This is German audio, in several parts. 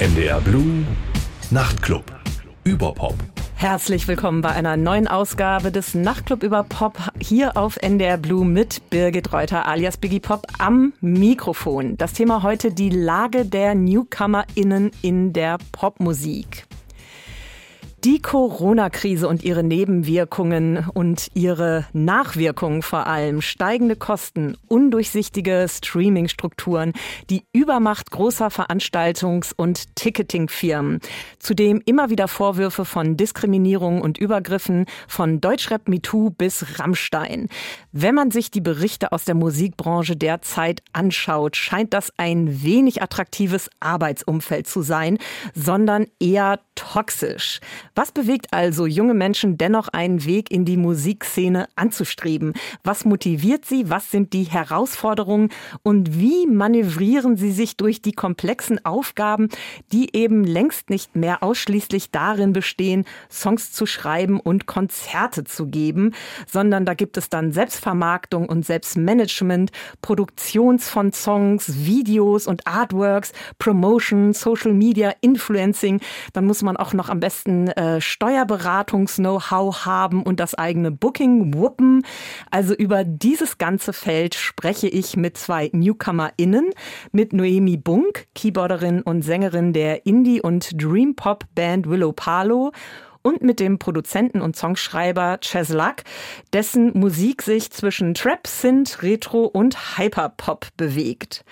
NDR Blue Nachtclub. Überpop. Herzlich willkommen bei einer neuen Ausgabe des Nachtclub über Pop hier auf NDR Blue mit Birgit Reuter alias Biggie Pop am Mikrofon. Das Thema heute die Lage der NewcomerInnen in der Popmusik. Die Corona-Krise und ihre Nebenwirkungen und ihre Nachwirkungen vor allem, steigende Kosten, undurchsichtige Streaming-Strukturen, die Übermacht großer Veranstaltungs- und Ticketing-Firmen, zudem immer wieder Vorwürfe von Diskriminierung und Übergriffen von Deutschrap MeToo bis Rammstein. Wenn man sich die Berichte aus der Musikbranche derzeit anschaut, scheint das ein wenig attraktives Arbeitsumfeld zu sein, sondern eher toxisch. Was bewegt also junge Menschen dennoch einen Weg in die Musikszene anzustreben? Was motiviert sie? Was sind die Herausforderungen? Und wie manövrieren sie sich durch die komplexen Aufgaben, die eben längst nicht mehr ausschließlich darin bestehen, Songs zu schreiben und Konzerte zu geben, sondern da gibt es dann Selbstvermarktung und Selbstmanagement, Produktions von Songs, Videos und Artworks, Promotion, Social Media, Influencing. Dann muss man auch noch am besten äh, Steuerberatungs-Know-how haben und das eigene Booking wuppen. Also über dieses ganze Feld spreche ich mit zwei NewcomerInnen, mit Noemi Bunk, Keyboarderin und Sängerin der Indie- und Dream-Pop-Band Willow Palo und mit dem Produzenten und Songschreiber Chaz Luck, dessen Musik sich zwischen Trap, Synth, Retro und Hyperpop bewegt.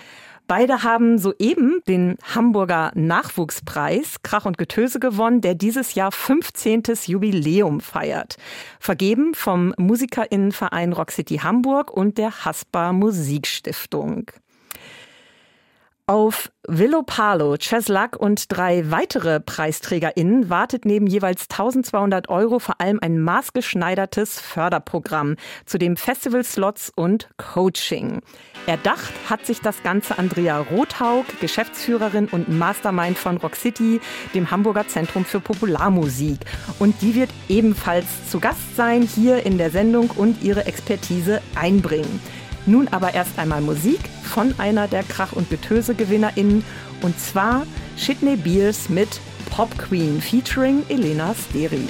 Beide haben soeben den Hamburger Nachwuchspreis Krach und Getöse gewonnen, der dieses Jahr 15. Jubiläum feiert. Vergeben vom Musikerinnenverein Rock City Hamburg und der Haspa Musikstiftung. Auf Willow Palo, Cheslak und drei weitere PreisträgerInnen wartet neben jeweils 1200 Euro vor allem ein maßgeschneidertes Förderprogramm, zu dem Festivalslots und Coaching. Erdacht hat sich das Ganze Andrea Rothaug, Geschäftsführerin und Mastermind von Rock City, dem Hamburger Zentrum für Popularmusik. Und die wird ebenfalls zu Gast sein hier in der Sendung und ihre Expertise einbringen. Nun aber erst einmal Musik von einer der Krach- und Getöse-GewinnerInnen und zwar Shitney Beers mit Pop Queen featuring Elena Steri.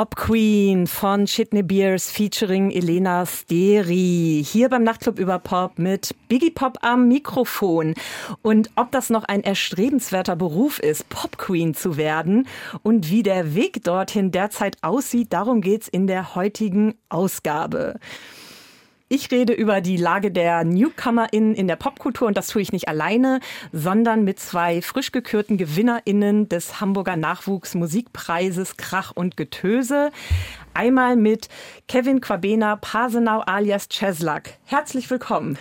Pop Queen von Shitney Beers featuring Elena Steri. Hier beim Nachtclub über Pop mit Biggie Pop am Mikrofon. Und ob das noch ein erstrebenswerter Beruf ist, Pop Queen zu werden und wie der Weg dorthin derzeit aussieht, darum geht's in der heutigen Ausgabe. Ich rede über die Lage der NewcomerInnen in der Popkultur und das tue ich nicht alleine, sondern mit zwei frisch gekürten GewinnerInnen des Hamburger Nachwuchsmusikpreises Krach und Getöse. Einmal mit Kevin Quabena Pasenau alias Cheslak. Herzlich willkommen.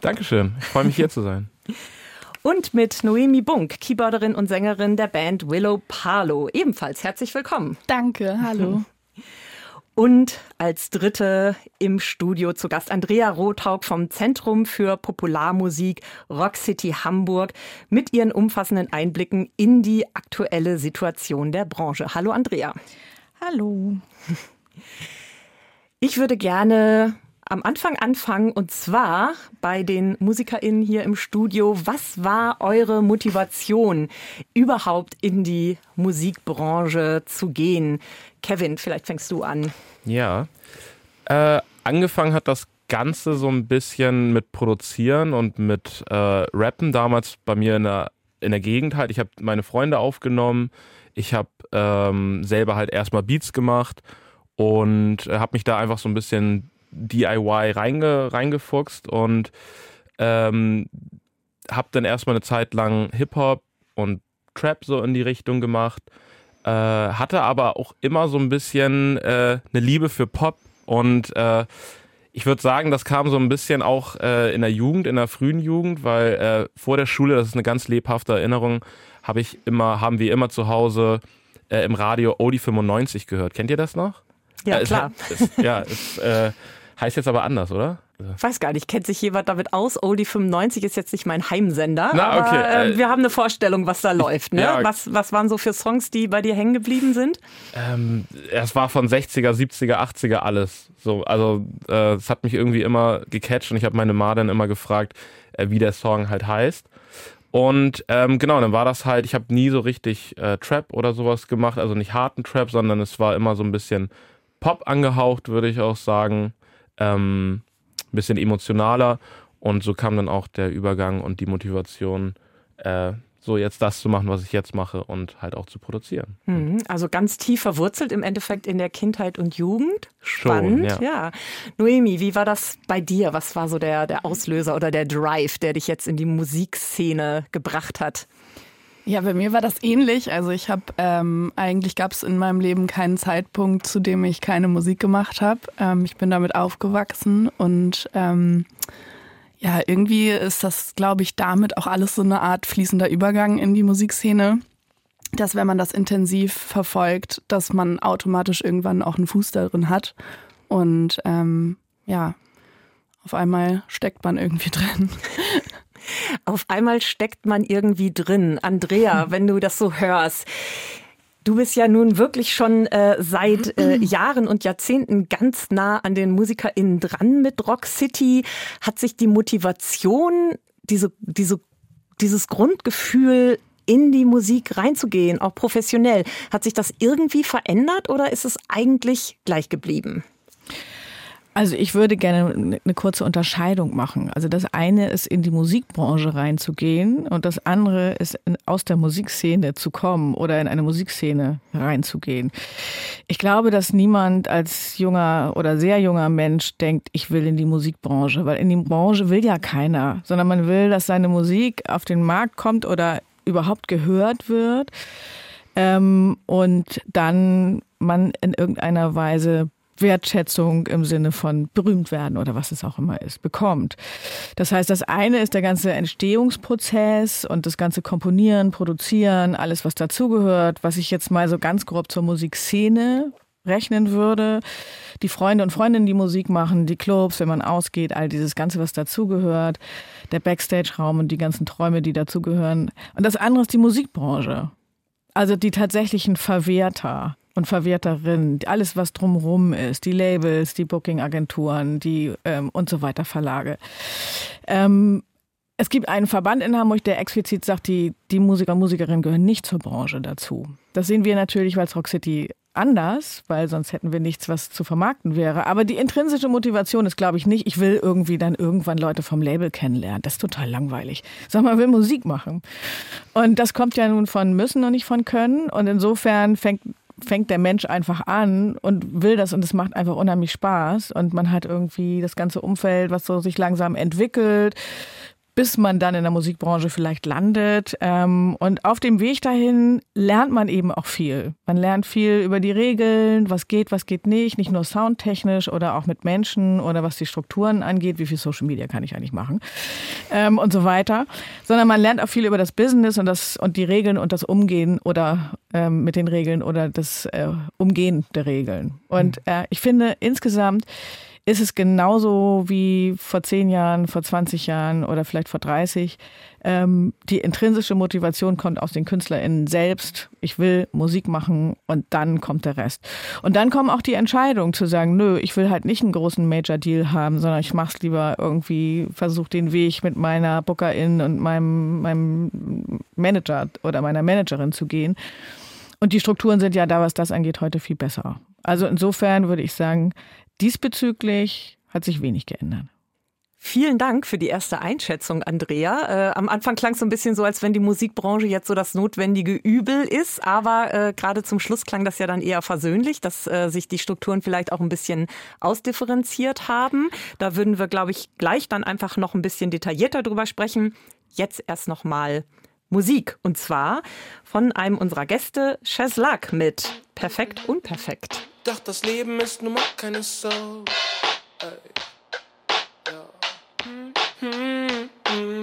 Dankeschön. Ich freue mich hier zu sein. Und mit Noemi Bunk, Keyboarderin und Sängerin der Band Willow Palo. Ebenfalls herzlich willkommen. Danke, hallo. Und als dritte im Studio zu Gast Andrea Rothaug vom Zentrum für Popularmusik Rock City Hamburg mit ihren umfassenden Einblicken in die aktuelle Situation der Branche. Hallo Andrea. Hallo. Ich würde gerne am Anfang anfangen und zwar bei den MusikerInnen hier im Studio. Was war eure Motivation, überhaupt in die Musikbranche zu gehen? Kevin, vielleicht fängst du an. Ja. Äh, angefangen hat das Ganze so ein bisschen mit Produzieren und mit äh, Rappen damals bei mir in der, in der Gegend halt. Ich habe meine Freunde aufgenommen. Ich habe ähm, selber halt erstmal Beats gemacht und äh, habe mich da einfach so ein bisschen DIY reinge, reingefuchst und ähm, habe dann erstmal eine Zeit lang Hip-Hop und Trap so in die Richtung gemacht. Äh, hatte aber auch immer so ein bisschen äh, eine Liebe für Pop und äh, ich würde sagen, das kam so ein bisschen auch äh, in der Jugend, in der frühen Jugend, weil äh, vor der Schule, das ist eine ganz lebhafte Erinnerung, habe ich immer, haben wir immer zu Hause äh, im Radio Odi 95 gehört. Kennt ihr das noch? Ja, klar. Es, es, ja, es Heißt jetzt aber anders, oder? Ich weiß gar nicht, kennt sich jemand damit aus? Oldie 95 ist jetzt nicht mein Heimsender, Na, aber okay. äh, wir haben eine Vorstellung, was da läuft. Ne? Ja. Was, was waren so für Songs, die bei dir hängen geblieben sind? Ähm, es war von 60er, 70er, 80er alles. So, also äh, es hat mich irgendwie immer gecatcht und ich habe meine Ma dann immer gefragt, äh, wie der Song halt heißt. Und ähm, genau, dann war das halt, ich habe nie so richtig äh, Trap oder sowas gemacht, also nicht harten Trap, sondern es war immer so ein bisschen Pop angehaucht, würde ich auch sagen ähm, ein bisschen emotionaler. Und so kam dann auch der Übergang und die Motivation, äh, so jetzt das zu machen, was ich jetzt mache und halt auch zu produzieren. Mhm, also ganz tief verwurzelt im Endeffekt in der Kindheit und Jugend. Spannend, Schon, ja. ja. Noemi, wie war das bei dir? Was war so der, der Auslöser oder der Drive, der dich jetzt in die Musikszene gebracht hat? Ja, bei mir war das ähnlich. Also ich habe ähm, eigentlich gab es in meinem Leben keinen Zeitpunkt, zu dem ich keine Musik gemacht habe. Ähm, ich bin damit aufgewachsen und ähm, ja, irgendwie ist das, glaube ich, damit auch alles so eine Art fließender Übergang in die Musikszene. Dass wenn man das intensiv verfolgt, dass man automatisch irgendwann auch einen Fuß darin hat. Und ähm, ja, auf einmal steckt man irgendwie drin. Auf einmal steckt man irgendwie drin. Andrea, wenn du das so hörst. Du bist ja nun wirklich schon äh, seit äh, Jahren und Jahrzehnten ganz nah an den MusikerInnen dran mit Rock City. Hat sich die Motivation, diese, diese, dieses Grundgefühl in die Musik reinzugehen, auch professionell, hat sich das irgendwie verändert oder ist es eigentlich gleich geblieben? Also ich würde gerne eine kurze Unterscheidung machen. Also das eine ist in die Musikbranche reinzugehen und das andere ist aus der Musikszene zu kommen oder in eine Musikszene reinzugehen. Ich glaube, dass niemand als junger oder sehr junger Mensch denkt, ich will in die Musikbranche, weil in die Branche will ja keiner, sondern man will, dass seine Musik auf den Markt kommt oder überhaupt gehört wird ähm, und dann man in irgendeiner Weise Wertschätzung im Sinne von berühmt werden oder was es auch immer ist, bekommt. Das heißt, das eine ist der ganze Entstehungsprozess und das ganze Komponieren, Produzieren, alles was dazugehört, was ich jetzt mal so ganz grob zur Musikszene rechnen würde. Die Freunde und Freundinnen, die Musik machen, die Clubs, wenn man ausgeht, all dieses Ganze, was dazugehört, der Backstage-Raum und die ganzen Träume, die dazugehören. Und das andere ist die Musikbranche. Also die tatsächlichen Verwerter und Verwerterinnen, alles was drumherum ist, die Labels, die Booking-Agenturen, die ähm, und so weiter Verlage. Ähm, es gibt einen Verband in Hamburg, der explizit sagt, die, die Musiker und Musikerinnen gehören nicht zur Branche dazu. Das sehen wir natürlich, weil es Rock City anders, weil sonst hätten wir nichts, was zu vermarkten wäre. Aber die intrinsische Motivation ist, glaube ich, nicht, ich will irgendwie dann irgendwann Leute vom Label kennenlernen. Das ist total langweilig. Sag mal, will Musik machen. Und das kommt ja nun von müssen und nicht von können. Und insofern fängt fängt der Mensch einfach an und will das und es macht einfach unheimlich Spaß und man hat irgendwie das ganze Umfeld, was so sich langsam entwickelt, bis man dann in der Musikbranche vielleicht landet. Ähm, und auf dem Weg dahin lernt man eben auch viel. Man lernt viel über die Regeln, was geht, was geht nicht, nicht nur soundtechnisch oder auch mit Menschen oder was die Strukturen angeht, wie viel Social Media kann ich eigentlich machen ähm, und so weiter. Sondern man lernt auch viel über das Business und das und die Regeln und das Umgehen oder ähm, mit den Regeln oder das äh, Umgehen der Regeln. Und mhm. äh, ich finde insgesamt ist es genauso wie vor zehn Jahren, vor 20 Jahren oder vielleicht vor 30. Ähm, die intrinsische Motivation kommt aus den KünstlerInnen selbst. Ich will Musik machen und dann kommt der Rest. Und dann kommen auch die Entscheidungen zu sagen, nö, ich will halt nicht einen großen Major Deal haben, sondern ich mach's lieber irgendwie, versuche den Weg mit meiner Bookerin und meinem, meinem Manager oder meiner Managerin zu gehen. Und die Strukturen sind ja da, was das angeht, heute viel besser. Also insofern würde ich sagen, Diesbezüglich hat sich wenig geändert. Vielen Dank für die erste Einschätzung, Andrea. Äh, am Anfang klang es so ein bisschen so, als wenn die Musikbranche jetzt so das notwendige Übel ist, aber äh, gerade zum Schluss klang das ja dann eher versöhnlich, dass äh, sich die Strukturen vielleicht auch ein bisschen ausdifferenziert haben. Da würden wir, glaube ich, gleich dann einfach noch ein bisschen detaillierter drüber sprechen. Jetzt erst noch mal Musik und zwar von einem unserer Gäste, Cheslak mit Perfekt Unperfekt. Doch das Leben ist nun mal keine Sau. Ey. Ja. Hm, hm, hm,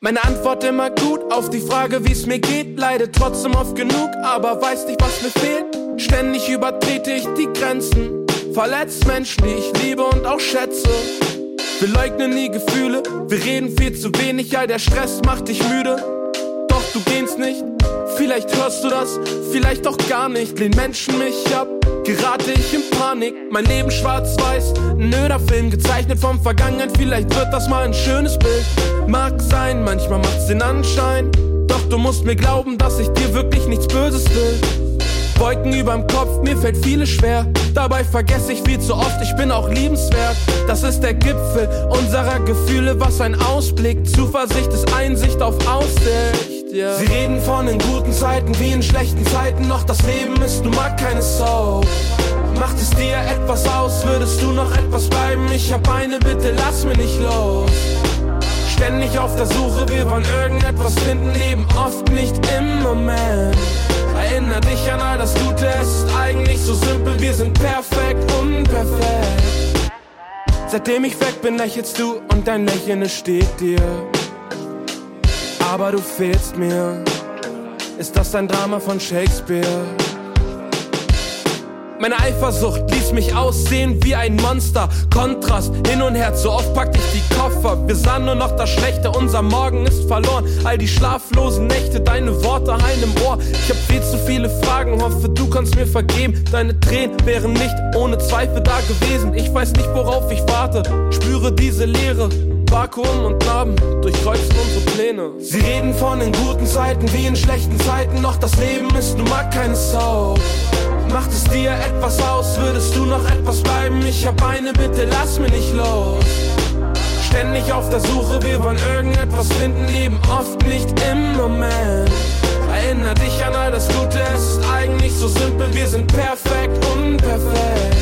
Meine Antwort immer gut auf die Frage, wie es mir geht. Leide trotzdem oft genug, aber weiß nicht, was mir fehlt. Ständig übertrete ich die Grenzen. Verletzt Menschen, die ich liebe und auch schätze. Wir leugnen nie Gefühle, wir reden viel zu wenig, all der Stress macht dich müde. Doch du gehst nicht, Vielleicht hörst du das, vielleicht auch gar nicht. Lehn Menschen mich ab, gerate ich in Panik. Mein Leben schwarz-weiß, ein öder Film gezeichnet vom Vergangenheit. Vielleicht wird das mal ein schönes Bild. Mag sein, manchmal macht's den Anschein. Doch du musst mir glauben, dass ich dir wirklich nichts Böses will. Wolken überm Kopf, mir fällt vieles schwer. Dabei vergesse ich viel zu oft, ich bin auch liebenswert. Das ist der Gipfel unserer Gefühle, was ein Ausblick. Zuversicht ist Einsicht auf Aussicht. Yeah. Sie reden von den guten Zeiten wie in schlechten Zeiten, doch das Leben ist nun mal keine Soap. Macht es dir etwas aus, würdest du noch etwas bleiben? Ich hab eine Bitte, lass mich nicht los. Ständig auf der Suche, wir wollen irgendetwas finden, leben oft nicht im Moment. Erinner dich an all das Gute, es ist eigentlich so simpel, wir sind perfekt, unperfekt. Seitdem ich weg bin, lächelst du und dein Lächeln steht dir. Aber du fehlst mir. Ist das ein Drama von Shakespeare? Meine Eifersucht ließ mich aussehen wie ein Monster. Kontrast, hin und her, zu oft packte ich die Koffer. Wir sahen nur noch das Schlechte, unser Morgen ist verloren. All die schlaflosen Nächte, deine Worte heilen im Ohr. Ich hab viel zu viele Fragen, hoffe du kannst mir vergeben. Deine Tränen wären nicht ohne Zweifel da gewesen. Ich weiß nicht, worauf ich warte, spüre diese Leere. Vakuum und Narben durchkreuzen unsere Pläne. Sie reden von den guten Zeiten wie in schlechten Zeiten, doch das Leben ist nun mal keine Sau. Macht es dir etwas aus, würdest du noch etwas bleiben? Ich hab eine Bitte, lass mich nicht los. Ständig auf der Suche, wir wollen irgendetwas finden, leben oft nicht im Moment. Erinner dich an all das Gute, es ist eigentlich so simpel, wir sind perfekt, unperfekt.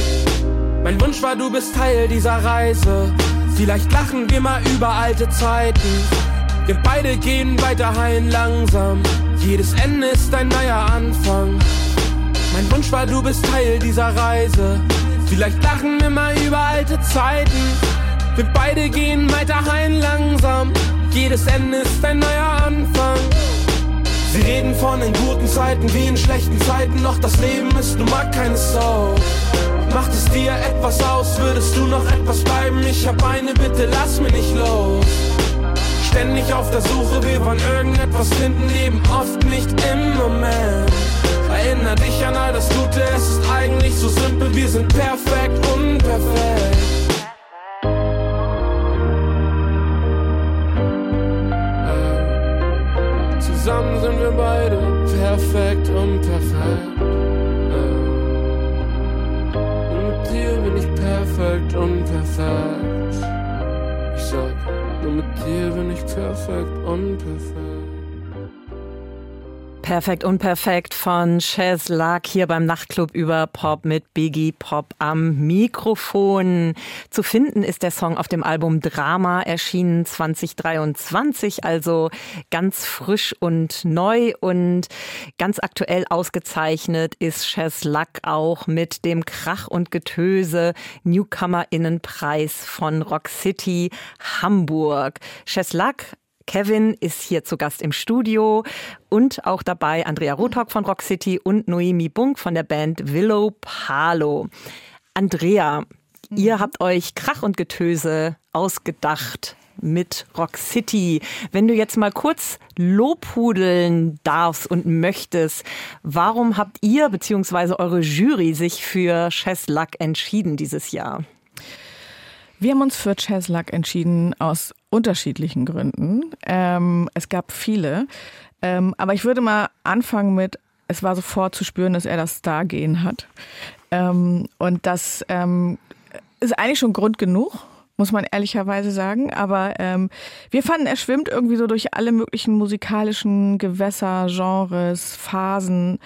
Mein Wunsch war, du bist Teil dieser Reise. Vielleicht lachen wir mal über alte Zeiten. Wir beide gehen weiter heilen langsam. Jedes Ende ist ein neuer Anfang. Mein Wunsch war, du bist Teil dieser Reise. Vielleicht lachen wir mal über alte Zeiten. Wir beide gehen weiter heim langsam. Jedes Ende ist ein neuer Anfang. Sie reden von den guten Zeiten wie in schlechten Zeiten, doch das Leben ist nun mal keine Sau. Macht es dir etwas aus, würdest du noch etwas bleiben? Ich hab eine Bitte, lass mich nicht los. Ständig auf der Suche, wir wollen irgendetwas finden, leben oft nicht im Moment. Erinner dich an all das Gute, es ist eigentlich so simpel, wir sind perfekt, unperfekt. Äh, zusammen sind wir beide perfekt, unperfekt. Unperfekt. Ich sag, nur mit dir bin ich perfekt, unperfekt. Perfekt Unperfekt von Chaz Luck hier beim Nachtclub über Pop mit Biggie Pop am Mikrofon. Zu finden ist der Song auf dem Album Drama, erschienen 2023, also ganz frisch und neu und ganz aktuell ausgezeichnet ist Chaz Luck auch mit dem Krach und Getöse Newcomerinnenpreis von Rock City Hamburg. Chaz Luck Kevin ist hier zu Gast im Studio und auch dabei Andrea Rothock von Rock City und Noemi Bunk von der Band Willow Palo. Andrea, ihr habt euch Krach und Getöse ausgedacht mit Rock City. Wenn du jetzt mal kurz lobhudeln darfst und möchtest, warum habt ihr bzw. eure Jury sich für Chess Luck entschieden dieses Jahr? Wir haben uns für Chess Luck entschieden aus unterschiedlichen Gründen. Ähm, es gab viele. Ähm, aber ich würde mal anfangen mit, es war sofort zu spüren, dass er das Star-Gehen hat. Ähm, und das ähm, ist eigentlich schon Grund genug, muss man ehrlicherweise sagen. Aber ähm, wir fanden, er schwimmt irgendwie so durch alle möglichen musikalischen Gewässer, Genres, Phasen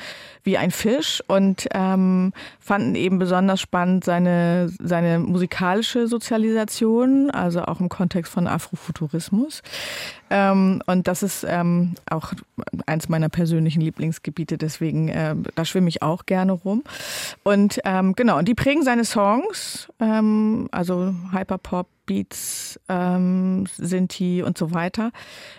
wie ein Fisch und ähm, fanden eben besonders spannend seine, seine musikalische Sozialisation, also auch im Kontext von Afrofuturismus. Ähm, und das ist ähm, auch eins meiner persönlichen Lieblingsgebiete, deswegen äh, da schwimme ich auch gerne rum. Und ähm, genau, und die prägen seine Songs, ähm, also Hyperpop, Beats, ähm, Sinti und so weiter.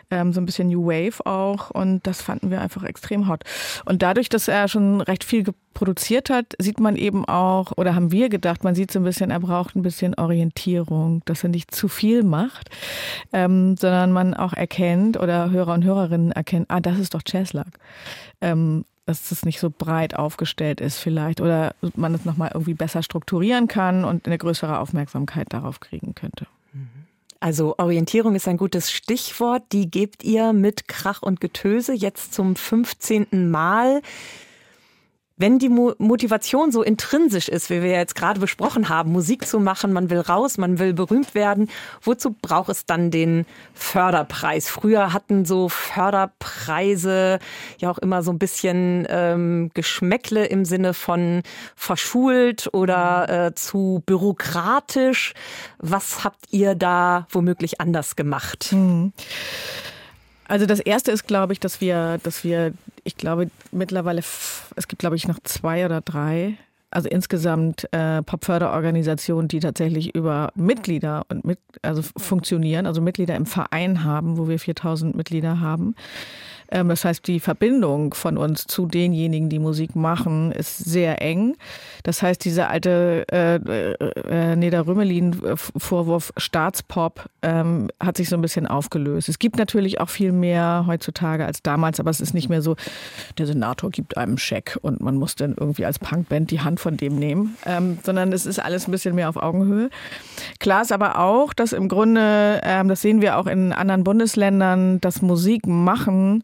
Ähm, so ein bisschen New Wave auch. Und das fanden wir einfach extrem hot. Und dadurch, dass er schon recht viel produziert hat, sieht man eben auch, oder haben wir gedacht, man sieht so ein bisschen, er braucht ein bisschen Orientierung, dass er nicht zu viel macht, ähm, sondern man auch erkennt oder Hörer und Hörerinnen erkennen, ah, das ist doch Jazzlag. Ähm, dass es nicht so breit aufgestellt ist vielleicht oder man es nochmal irgendwie besser strukturieren kann und eine größere Aufmerksamkeit darauf kriegen könnte. Also Orientierung ist ein gutes Stichwort. Die gebt ihr mit Krach und Getöse jetzt zum 15. Mal. Wenn die Mo Motivation so intrinsisch ist, wie wir jetzt gerade besprochen haben, Musik zu machen, man will raus, man will berühmt werden, wozu braucht es dann den Förderpreis? Früher hatten so Förderpreise ja auch immer so ein bisschen ähm, Geschmäckle im Sinne von verschult oder äh, zu bürokratisch. Was habt ihr da womöglich anders gemacht? Mhm. Also das erste ist, glaube ich, dass wir, dass wir, ich glaube mittlerweile, es gibt, glaube ich, noch zwei oder drei, also insgesamt äh, Popförderorganisationen, die tatsächlich über Mitglieder und mit, also funktionieren, also Mitglieder im Verein haben, wo wir 4000 Mitglieder haben. Ähm, das heißt, die Verbindung von uns zu denjenigen, die Musik machen, ist sehr eng. Das heißt, dieser alte äh, äh, Neda Rümelin-Vorwurf Staatspop ähm, hat sich so ein bisschen aufgelöst. Es gibt natürlich auch viel mehr heutzutage als damals, aber es ist nicht mehr so, der Senator gibt einem Scheck und man muss dann irgendwie als Punkband die Hand von dem nehmen, ähm, sondern es ist alles ein bisschen mehr auf Augenhöhe. Klar ist aber auch, dass im Grunde, ähm, das sehen wir auch in anderen Bundesländern, dass Musik machen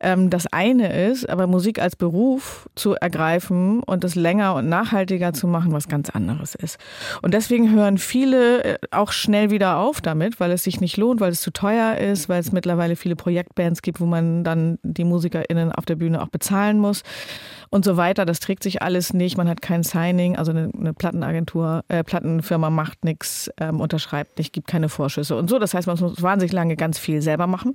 ähm, das eine ist, aber Musik als Beruf zu ergreifen und das länger und nachhaltiger zu machen, was ganz anderes ist. Und deswegen hören viele äh, auch schnell wieder auf damit, weil es sich nicht lohnt, weil es zu teuer ist, weil es mittlerweile viele Projektbands gibt, wo man dann die MusikerInnen auf der Bühne auch bezahlen muss und so weiter. Das trägt sich alles nicht. Man hat kein Signing, also eine, eine Plattenagentur, äh, Plattenfirma macht nichts, ähm, unterschreibt nicht, gibt keine Vorschüsse und so. Das heißt, man muss wahnsinnig lange ganz viel selber machen.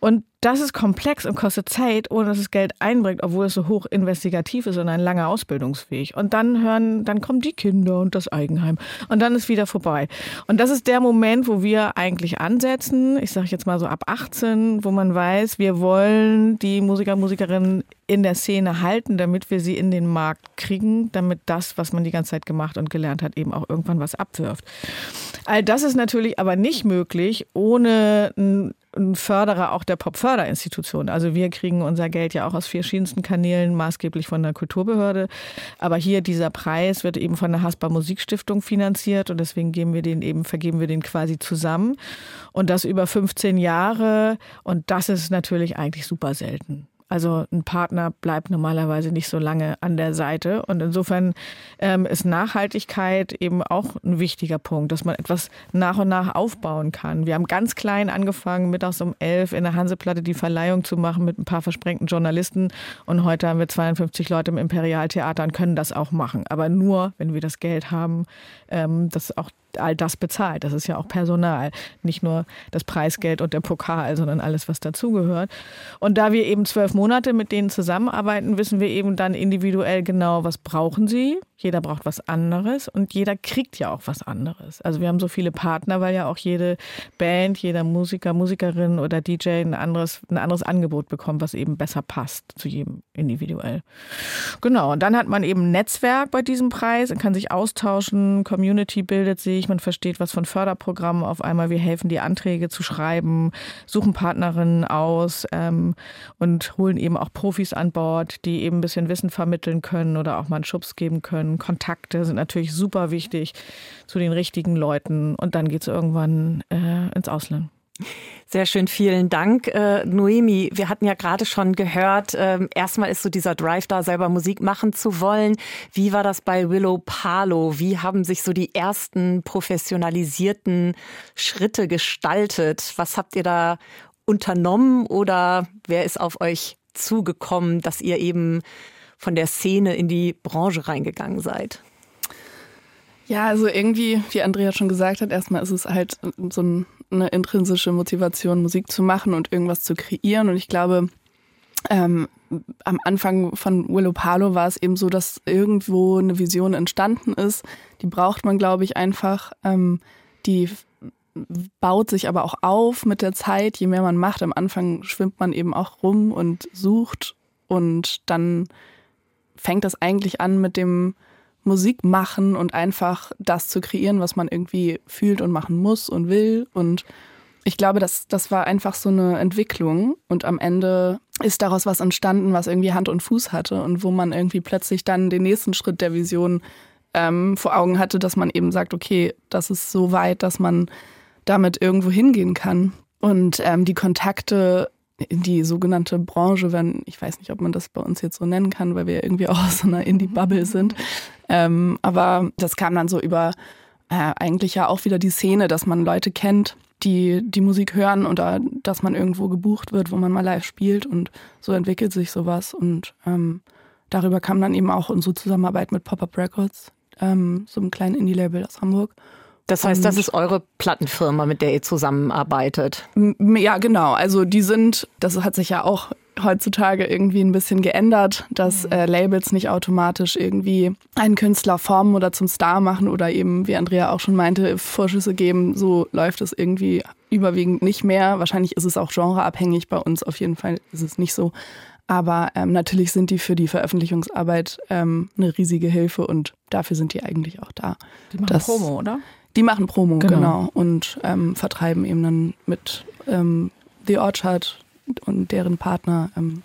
Und das ist komplex und kostet Zeit, ohne dass es Geld einbringt, obwohl es so hoch investigativ ist und ein langer Ausbildungsweg. Und dann hören, dann kommen die Kinder und das Eigenheim. Und dann ist wieder vorbei. Und das ist der Moment, wo wir eigentlich ansetzen. Ich sage jetzt mal so ab 18, wo man weiß, wir wollen die Musiker, Musikerinnen in der Szene halten, damit wir sie in den Markt kriegen, damit das, was man die ganze Zeit gemacht und gelernt hat, eben auch irgendwann was abwirft. All das ist natürlich aber nicht möglich ohne einen Förderer auch der Popförderinstitution. Also wir kriegen unser Geld ja auch aus verschiedensten Kanälen, maßgeblich von der Kulturbehörde. Aber hier dieser Preis wird eben von der Haspa Musikstiftung finanziert und deswegen geben wir den eben, vergeben wir den quasi zusammen. Und das über 15 Jahre. Und das ist natürlich eigentlich super selten. Also ein Partner bleibt normalerweise nicht so lange an der Seite. Und insofern ähm, ist Nachhaltigkeit eben auch ein wichtiger Punkt, dass man etwas nach und nach aufbauen kann. Wir haben ganz klein angefangen, mittags um elf in der Hanseplatte die Verleihung zu machen mit ein paar versprengten Journalisten. Und heute haben wir 52 Leute im Imperialtheater und können das auch machen. Aber nur, wenn wir das Geld haben, ähm, das auch all das bezahlt. Das ist ja auch Personal, nicht nur das Preisgeld und der Pokal, sondern alles, was dazugehört. Und da wir eben zwölf Monate mit denen zusammenarbeiten, wissen wir eben dann individuell genau, was brauchen sie. Jeder braucht was anderes und jeder kriegt ja auch was anderes. Also wir haben so viele Partner, weil ja auch jede Band, jeder Musiker, Musikerin oder DJ ein anderes, ein anderes Angebot bekommt, was eben besser passt zu jedem individuell. Genau. Und dann hat man eben ein Netzwerk bei diesem Preis und kann sich austauschen, Community bildet sich, man versteht was von Förderprogrammen auf einmal. Wir helfen, die Anträge zu schreiben, suchen Partnerinnen aus ähm, und holen eben auch Profis an Bord, die eben ein bisschen Wissen vermitteln können oder auch mal einen Schubs geben können. Kontakte sind natürlich super wichtig zu den richtigen Leuten und dann geht es irgendwann äh, ins Ausland. Sehr schön, vielen Dank. Äh, Noemi, wir hatten ja gerade schon gehört, äh, erstmal ist so dieser Drive da, selber Musik machen zu wollen. Wie war das bei Willow Palo? Wie haben sich so die ersten professionalisierten Schritte gestaltet? Was habt ihr da unternommen oder wer ist auf euch zugekommen, dass ihr eben von der Szene in die Branche reingegangen seid? Ja, also irgendwie, wie Andrea schon gesagt hat, erstmal ist es halt so ein eine intrinsische Motivation, Musik zu machen und irgendwas zu kreieren. Und ich glaube, ähm, am Anfang von Willow Palo war es eben so, dass irgendwo eine Vision entstanden ist. Die braucht man, glaube ich, einfach. Ähm, die baut sich aber auch auf mit der Zeit. Je mehr man macht, am Anfang schwimmt man eben auch rum und sucht. Und dann fängt das eigentlich an mit dem Musik machen und einfach das zu kreieren, was man irgendwie fühlt und machen muss und will. Und ich glaube, das, das war einfach so eine Entwicklung. Und am Ende ist daraus was entstanden, was irgendwie Hand und Fuß hatte und wo man irgendwie plötzlich dann den nächsten Schritt der Vision ähm, vor Augen hatte, dass man eben sagt, okay, das ist so weit, dass man damit irgendwo hingehen kann. Und ähm, die Kontakte in die sogenannte Branche, wenn, ich weiß nicht, ob man das bei uns jetzt so nennen kann, weil wir irgendwie auch aus so einer Indie-Bubble sind. Ähm, aber das kam dann so über äh, eigentlich ja auch wieder die Szene, dass man Leute kennt, die die Musik hören oder dass man irgendwo gebucht wird, wo man mal live spielt und so entwickelt sich sowas. Und ähm, darüber kam dann eben auch unsere Zusammenarbeit mit Pop-Up Records, ähm, so einem kleinen Indie-Label aus Hamburg. Das heißt, das ist eure Plattenfirma, mit der ihr zusammenarbeitet. Ja, genau. Also die sind, das hat sich ja auch heutzutage irgendwie ein bisschen geändert, dass mhm. äh, Labels nicht automatisch irgendwie einen Künstler formen oder zum Star machen oder eben, wie Andrea auch schon meinte, Vorschüsse geben. So läuft es irgendwie überwiegend nicht mehr. Wahrscheinlich ist es auch genreabhängig. Bei uns auf jeden Fall ist es nicht so. Aber ähm, natürlich sind die für die Veröffentlichungsarbeit ähm, eine riesige Hilfe und dafür sind die eigentlich auch da. Die machen das, Promo, oder? Die machen Promo, genau. genau und ähm, vertreiben eben dann mit ähm, The Orchard und deren Partner ähm,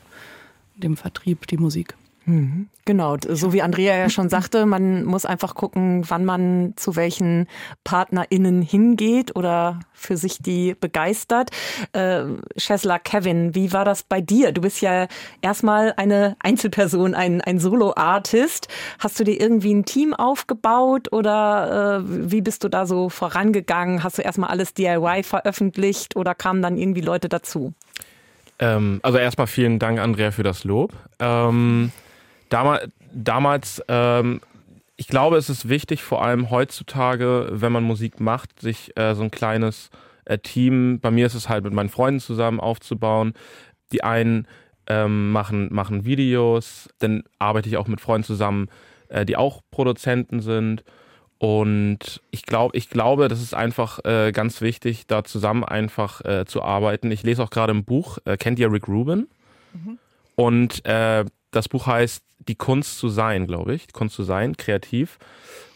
dem Vertrieb die Musik. Mhm. Genau, so wie Andrea ja schon sagte, man muss einfach gucken, wann man zu welchen PartnerInnen hingeht oder für sich die begeistert. Äh, Chesla Kevin, wie war das bei dir? Du bist ja erstmal eine Einzelperson, ein, ein Solo-Artist. Hast du dir irgendwie ein Team aufgebaut oder äh, wie bist du da so vorangegangen? Hast du erstmal alles DIY veröffentlicht oder kamen dann irgendwie Leute dazu? Ähm, also erstmal vielen Dank, Andrea, für das Lob. Ähm Damals, damals ähm, ich glaube, es ist wichtig, vor allem heutzutage, wenn man Musik macht, sich äh, so ein kleines äh, Team, bei mir ist es halt mit meinen Freunden zusammen aufzubauen. Die einen ähm, machen, machen Videos, dann arbeite ich auch mit Freunden zusammen, äh, die auch Produzenten sind. Und ich glaube, ich glaube, das ist einfach äh, ganz wichtig, da zusammen einfach äh, zu arbeiten. Ich lese auch gerade ein Buch, äh, kennt ihr Rick Rubin? Mhm. Und äh, das Buch heißt Die Kunst zu sein, glaube ich. Die Kunst zu sein, kreativ.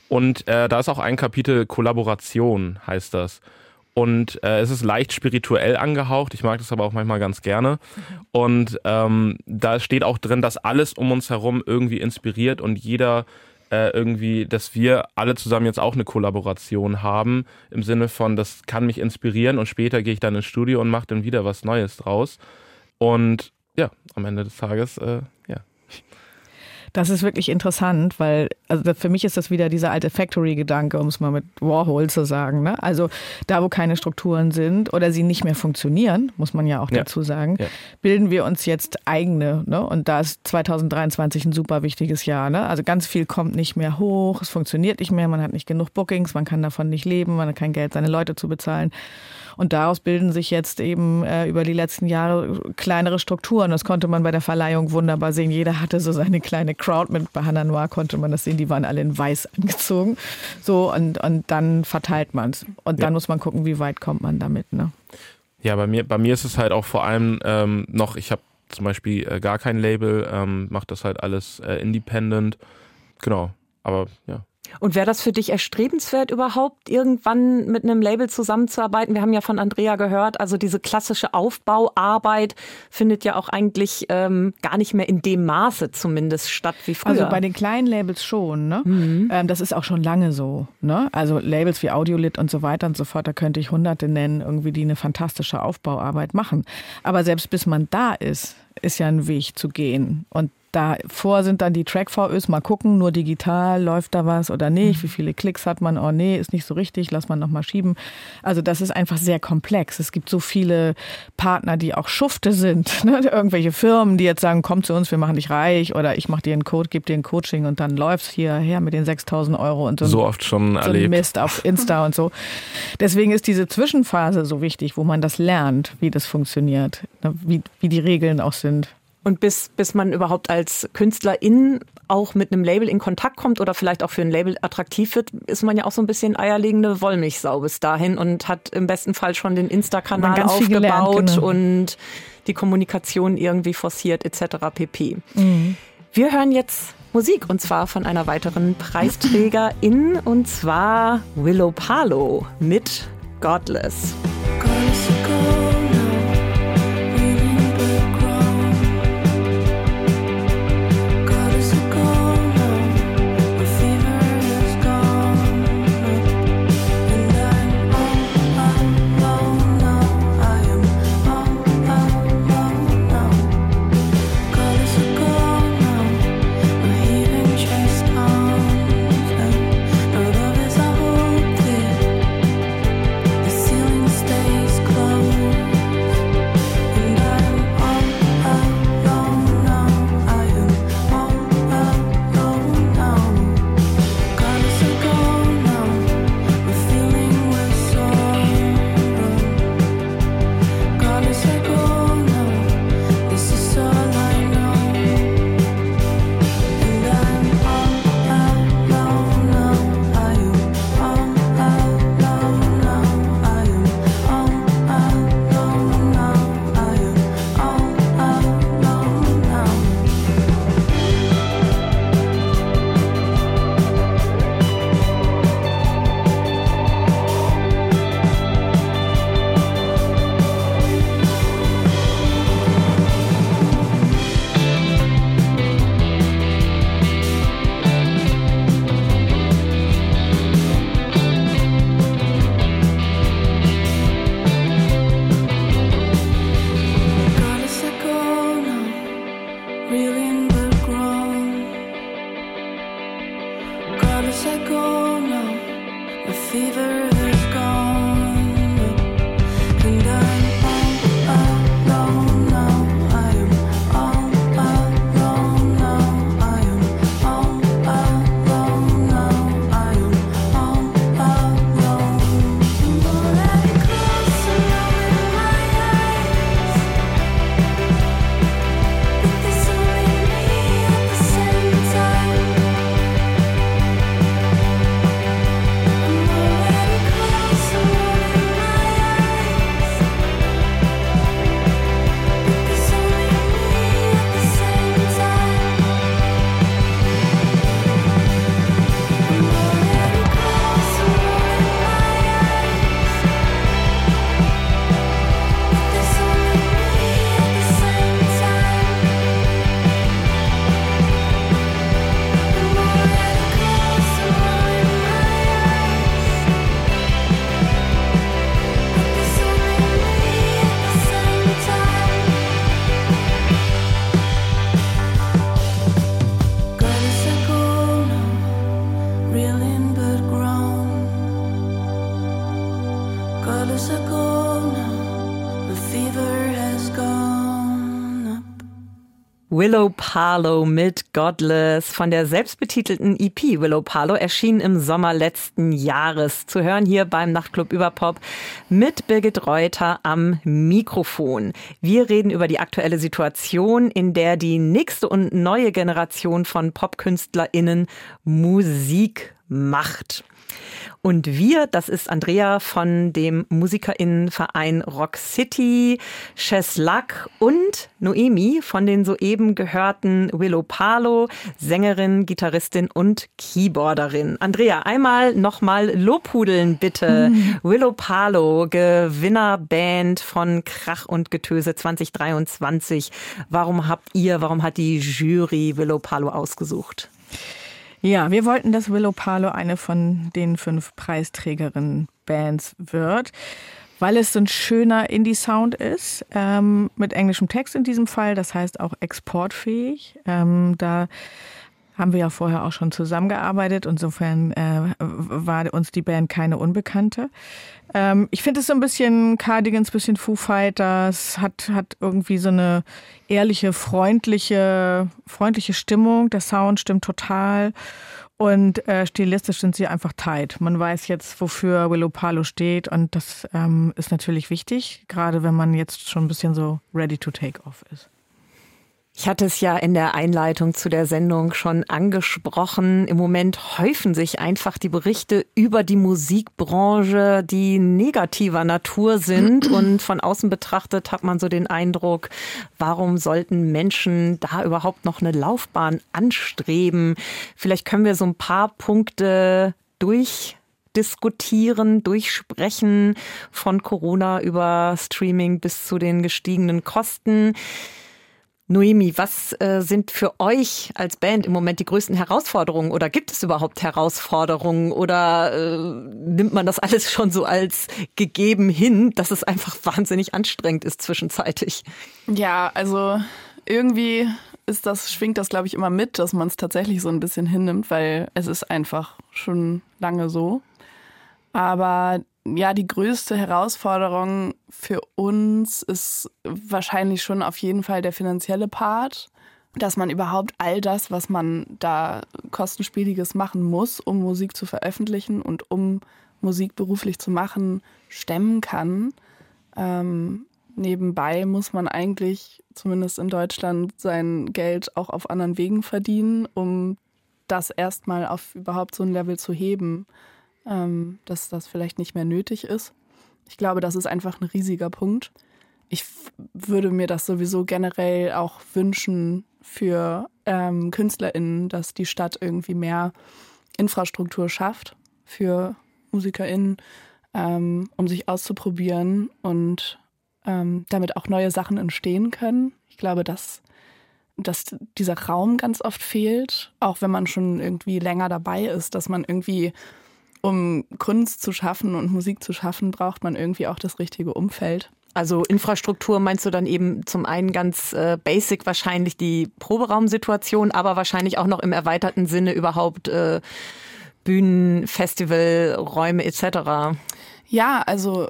Und äh, da ist auch ein Kapitel Kollaboration, heißt das. Und äh, es ist leicht spirituell angehaucht. Ich mag das aber auch manchmal ganz gerne. Und ähm, da steht auch drin, dass alles um uns herum irgendwie inspiriert und jeder äh, irgendwie, dass wir alle zusammen jetzt auch eine Kollaboration haben. Im Sinne von, das kann mich inspirieren und später gehe ich dann ins Studio und mache dann wieder was Neues draus. Und ja, am Ende des Tages, äh, ja. Das ist wirklich interessant, weil also für mich ist das wieder dieser alte Factory-Gedanke, um es mal mit Warhol zu sagen. Ne? Also da, wo keine Strukturen sind oder sie nicht mehr funktionieren, muss man ja auch ja. dazu sagen, ja. bilden wir uns jetzt eigene. Ne? Und da ist 2023 ein super wichtiges Jahr. Ne? Also ganz viel kommt nicht mehr hoch, es funktioniert nicht mehr, man hat nicht genug Bookings, man kann davon nicht leben, man hat kein Geld, seine Leute zu bezahlen. Und daraus bilden sich jetzt eben äh, über die letzten Jahre kleinere Strukturen. Das konnte man bei der Verleihung wunderbar sehen. Jeder hatte so seine kleine Crowd mit. Bei Hannah Noir konnte man das sehen. Die waren alle in weiß angezogen. So, und, und dann verteilt man es. Und dann ja. muss man gucken, wie weit kommt man damit. Ne? Ja, bei mir, bei mir ist es halt auch vor allem ähm, noch, ich habe zum Beispiel äh, gar kein Label, ähm, mache das halt alles äh, independent. Genau. Aber ja. Und wäre das für dich erstrebenswert überhaupt, irgendwann mit einem Label zusammenzuarbeiten? Wir haben ja von Andrea gehört, also diese klassische Aufbauarbeit findet ja auch eigentlich ähm, gar nicht mehr in dem Maße zumindest statt wie früher. Also bei den kleinen Labels schon, ne? Mhm. Ähm, das ist auch schon lange so. Ne? Also Labels wie Audiolit und so weiter und so fort, da könnte ich hunderte nennen, irgendwie, die eine fantastische Aufbauarbeit machen. Aber selbst bis man da ist, ist ja ein Weg zu gehen. Und Davor sind dann die Track-VÖs, mal gucken, nur digital, läuft da was oder nicht, mhm. wie viele Klicks hat man, oh nee, ist nicht so richtig, lass man nochmal schieben. Also das ist einfach sehr komplex. Es gibt so viele Partner, die auch Schufte sind, ne? irgendwelche Firmen, die jetzt sagen, komm zu uns, wir machen dich reich oder ich mach dir einen Code, gib dir ein Coaching und dann läuft's hierher mit den 6000 Euro und so. So oft schon so erlebt. Mist auf Insta und so. Deswegen ist diese Zwischenphase so wichtig, wo man das lernt, wie das funktioniert, ne? wie, wie die Regeln auch sind. Und bis, bis man überhaupt als Künstlerin auch mit einem Label in Kontakt kommt oder vielleicht auch für ein Label attraktiv wird, ist man ja auch so ein bisschen eierlegende Wollmilchsau bis dahin und hat im besten Fall schon den Insta-Kanal aufgebaut gelernt, genau. und die Kommunikation irgendwie forciert etc. pp. Mhm. Wir hören jetzt Musik und zwar von einer weiteren Preisträgerin und zwar Willow Palo mit Godless. stays Willow Palo mit Godless von der selbstbetitelten EP Willow Palo erschien im Sommer letzten Jahres. Zu hören hier beim Nachtclub über Pop mit Birgit Reuter am Mikrofon. Wir reden über die aktuelle Situation, in der die nächste und neue Generation von PopkünstlerInnen Musik macht. Und wir, das ist Andrea von dem Musikerinnenverein Rock City, Cheslack und Noemi von den soeben gehörten Willow Palo, Sängerin, Gitarristin und Keyboarderin. Andrea, einmal nochmal Lobhudeln bitte. Mhm. Willow Palo, Gewinnerband von Krach und Getöse 2023. Warum habt ihr, warum hat die Jury Willow Palo ausgesucht? Ja, wir wollten, dass Willow Palo eine von den fünf Preisträgerinnen-Bands wird, weil es so ein schöner Indie-Sound ist, ähm, mit englischem Text in diesem Fall, das heißt auch exportfähig. Ähm, da haben wir ja vorher auch schon zusammengearbeitet. Insofern äh, war uns die Band keine Unbekannte. Ähm, ich finde es so ein bisschen Cardigans, bisschen Foo Fighters, hat, hat irgendwie so eine ehrliche, freundliche, freundliche Stimmung. Der Sound stimmt total. Und äh, stilistisch sind sie einfach tight. Man weiß jetzt, wofür Willow Palo steht und das ähm, ist natürlich wichtig, gerade wenn man jetzt schon ein bisschen so ready to take off ist. Ich hatte es ja in der Einleitung zu der Sendung schon angesprochen. Im Moment häufen sich einfach die Berichte über die Musikbranche, die negativer Natur sind. Und von außen betrachtet hat man so den Eindruck, warum sollten Menschen da überhaupt noch eine Laufbahn anstreben? Vielleicht können wir so ein paar Punkte durchdiskutieren, durchsprechen von Corona über Streaming bis zu den gestiegenen Kosten. Noemi, was äh, sind für euch als Band im Moment die größten Herausforderungen oder gibt es überhaupt Herausforderungen oder äh, nimmt man das alles schon so als gegeben hin, dass es einfach wahnsinnig anstrengend ist zwischenzeitig? Ja, also irgendwie ist das, schwingt das, glaube ich, immer mit, dass man es tatsächlich so ein bisschen hinnimmt, weil es ist einfach schon lange so. Aber ja, die größte Herausforderung für uns ist wahrscheinlich schon auf jeden Fall der finanzielle Part, dass man überhaupt all das, was man da kostenspieliges machen muss, um Musik zu veröffentlichen und um Musik beruflich zu machen, stemmen kann. Ähm, nebenbei muss man eigentlich, zumindest in Deutschland, sein Geld auch auf anderen Wegen verdienen, um das erstmal auf überhaupt so ein Level zu heben ähm, dass das vielleicht nicht mehr nötig ist. Ich glaube, das ist einfach ein riesiger Punkt. Ich würde mir das sowieso generell auch wünschen für ähm, KünstlerInnen, dass die Stadt irgendwie mehr Infrastruktur schafft für MusikerInnen, ähm, um sich auszuprobieren und ähm, damit auch neue Sachen entstehen können. Ich glaube, dass, dass dieser Raum ganz oft fehlt, auch wenn man schon irgendwie länger dabei ist, dass man irgendwie um Kunst zu schaffen und Musik zu schaffen, braucht man irgendwie auch das richtige Umfeld. Also Infrastruktur meinst du dann eben zum einen ganz äh, basic wahrscheinlich die Proberaumsituation, aber wahrscheinlich auch noch im erweiterten Sinne überhaupt äh, Bühnen, Festival, Räume etc. Ja, also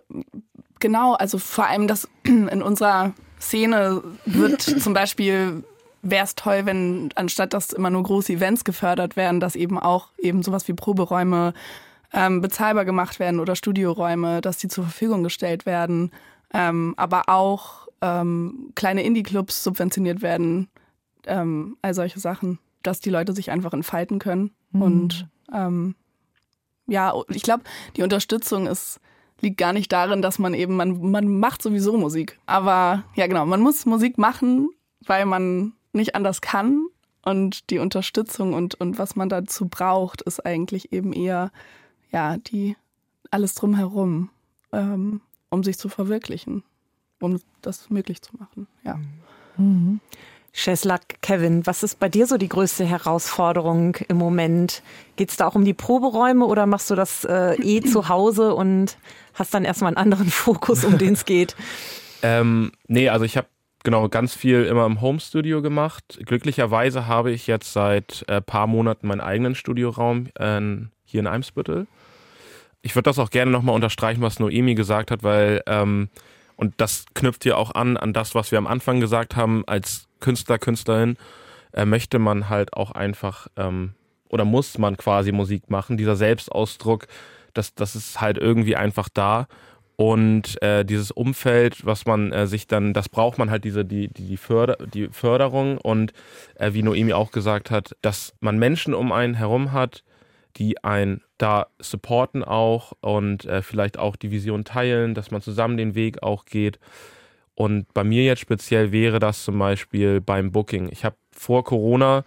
genau, also vor allem das in unserer Szene wird zum Beispiel wäre es toll, wenn anstatt dass immer nur große Events gefördert werden, dass eben auch eben sowas wie Proberäume ähm, bezahlbar gemacht werden oder Studioräume, dass die zur Verfügung gestellt werden, ähm, aber auch ähm, kleine Indie-Clubs subventioniert werden, ähm, all solche Sachen, dass die Leute sich einfach entfalten können. Mhm. Und ähm, ja, ich glaube, die Unterstützung ist liegt gar nicht darin, dass man eben, man, man macht sowieso Musik. Aber ja, genau, man muss Musik machen, weil man nicht anders kann. Und die Unterstützung und, und was man dazu braucht, ist eigentlich eben eher ja, die alles drumherum, ähm, um sich zu verwirklichen, um das möglich zu machen. Ja. Mhm. Cheslak, Kevin, was ist bei dir so die größte Herausforderung im Moment? Geht es da auch um die Proberäume oder machst du das äh, eh zu Hause und hast dann erstmal einen anderen Fokus, um den es geht? ähm, nee, also ich habe genau ganz viel immer im Homestudio gemacht. Glücklicherweise habe ich jetzt seit ein äh, paar Monaten meinen eigenen Studioraum äh, hier in Eimsbüttel ich würde das auch gerne nochmal unterstreichen, was Noemi gesagt hat, weil, ähm, und das knüpft ja auch an, an das, was wir am Anfang gesagt haben, als Künstler, Künstlerin, äh, möchte man halt auch einfach ähm, oder muss man quasi Musik machen. Dieser Selbstausdruck, das, das ist halt irgendwie einfach da. Und äh, dieses Umfeld, was man äh, sich dann, das braucht man halt diese, die, die, Förder, die Förderung und äh, wie Noemi auch gesagt hat, dass man Menschen um einen herum hat, die einen da supporten auch und äh, vielleicht auch die Vision teilen, dass man zusammen den Weg auch geht. Und bei mir jetzt speziell wäre das zum Beispiel beim Booking. Ich habe vor Corona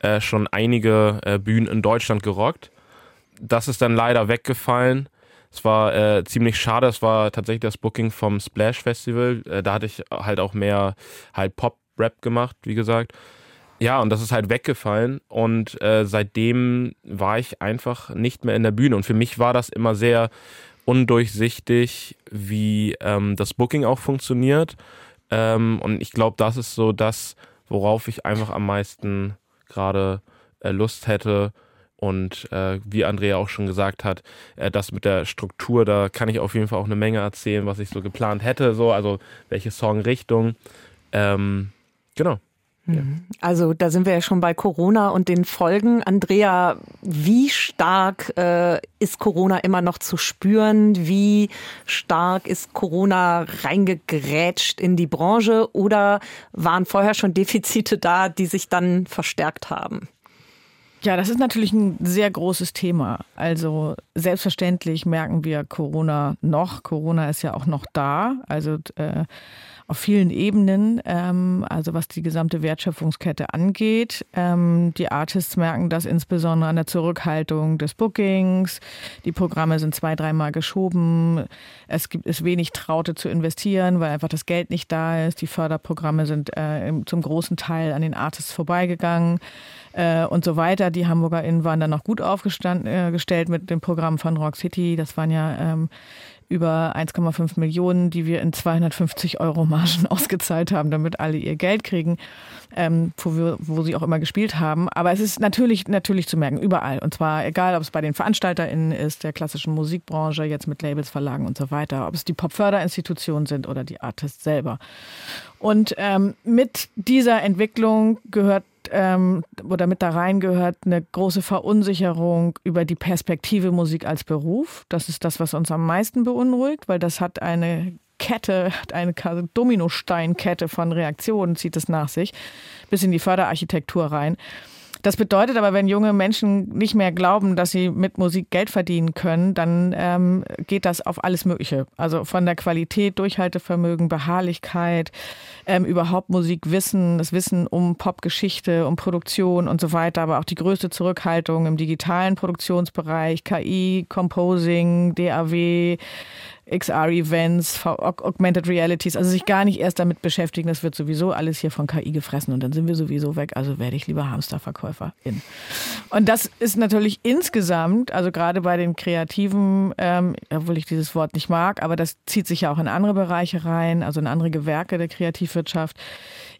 äh, schon einige äh, Bühnen in Deutschland gerockt. Das ist dann leider weggefallen es war äh, ziemlich schade. Es war tatsächlich das Booking vom Splash Festival. Äh, da hatte ich halt auch mehr halt Pop-Rap gemacht, wie gesagt. Ja, und das ist halt weggefallen. Und äh, seitdem war ich einfach nicht mehr in der Bühne. Und für mich war das immer sehr undurchsichtig, wie ähm, das Booking auch funktioniert. Ähm, und ich glaube, das ist so das, worauf ich einfach am meisten gerade äh, Lust hätte, und äh, wie Andrea auch schon gesagt hat, äh, das mit der Struktur, da kann ich auf jeden Fall auch eine Menge erzählen, was ich so geplant hätte, so, also welche Songrichtung. Ähm, genau. Ja. Mhm. Also da sind wir ja schon bei Corona und den Folgen. Andrea, wie stark äh, ist Corona immer noch zu spüren? Wie stark ist Corona reingegrätscht in die Branche oder waren vorher schon Defizite da, die sich dann verstärkt haben? Ja, das ist natürlich ein sehr großes Thema. Also selbstverständlich merken wir Corona noch. Corona ist ja auch noch da. Also äh, auf vielen Ebenen, ähm, also was die gesamte Wertschöpfungskette angeht. Ähm, die Artists merken das insbesondere an der Zurückhaltung des Bookings. Die Programme sind zwei, dreimal geschoben. Es gibt es wenig Traute zu investieren, weil einfach das Geld nicht da ist. Die Förderprogramme sind äh, zum großen Teil an den Artists vorbeigegangen äh, und so weiter. Die HamburgerInnen waren dann noch gut aufgestellt äh, mit dem Programm von Rock City. Das waren ja ähm, über 1,5 Millionen, die wir in 250 Euro Margen ausgezahlt haben, damit alle ihr Geld kriegen, ähm, wo, wir, wo sie auch immer gespielt haben. Aber es ist natürlich, natürlich zu merken, überall. Und zwar egal, ob es bei den VeranstalterInnen ist, der klassischen Musikbranche, jetzt mit Labels, Verlagen und so weiter, ob es die Pop-Förderinstitutionen sind oder die Artists selber. Und ähm, mit dieser Entwicklung gehört ähm, oder mit da rein gehört eine große Verunsicherung über die Perspektive Musik als Beruf. Das ist das, was uns am meisten beunruhigt, weil das hat eine Kette, eine Dominosteinkette von Reaktionen, zieht es nach sich, bis in die Förderarchitektur rein. Das bedeutet aber, wenn junge Menschen nicht mehr glauben, dass sie mit Musik Geld verdienen können, dann ähm, geht das auf alles Mögliche. Also von der Qualität, Durchhaltevermögen, Beharrlichkeit, ähm, überhaupt Musikwissen, das Wissen um Popgeschichte, um Produktion und so weiter, aber auch die größte Zurückhaltung im digitalen Produktionsbereich, KI, Composing, DAW, XR-Events, Augmented Realities, also sich gar nicht erst damit beschäftigen, das wird sowieso alles hier von KI gefressen und dann sind wir sowieso weg, also werde ich lieber Hamsterverkäuferin. Und das ist natürlich insgesamt, also gerade bei den Kreativen, ähm, obwohl ich dieses Wort nicht mag, aber das zieht sich ja auch in andere Bereiche rein, also in andere Gewerke der Kreativwirtschaft,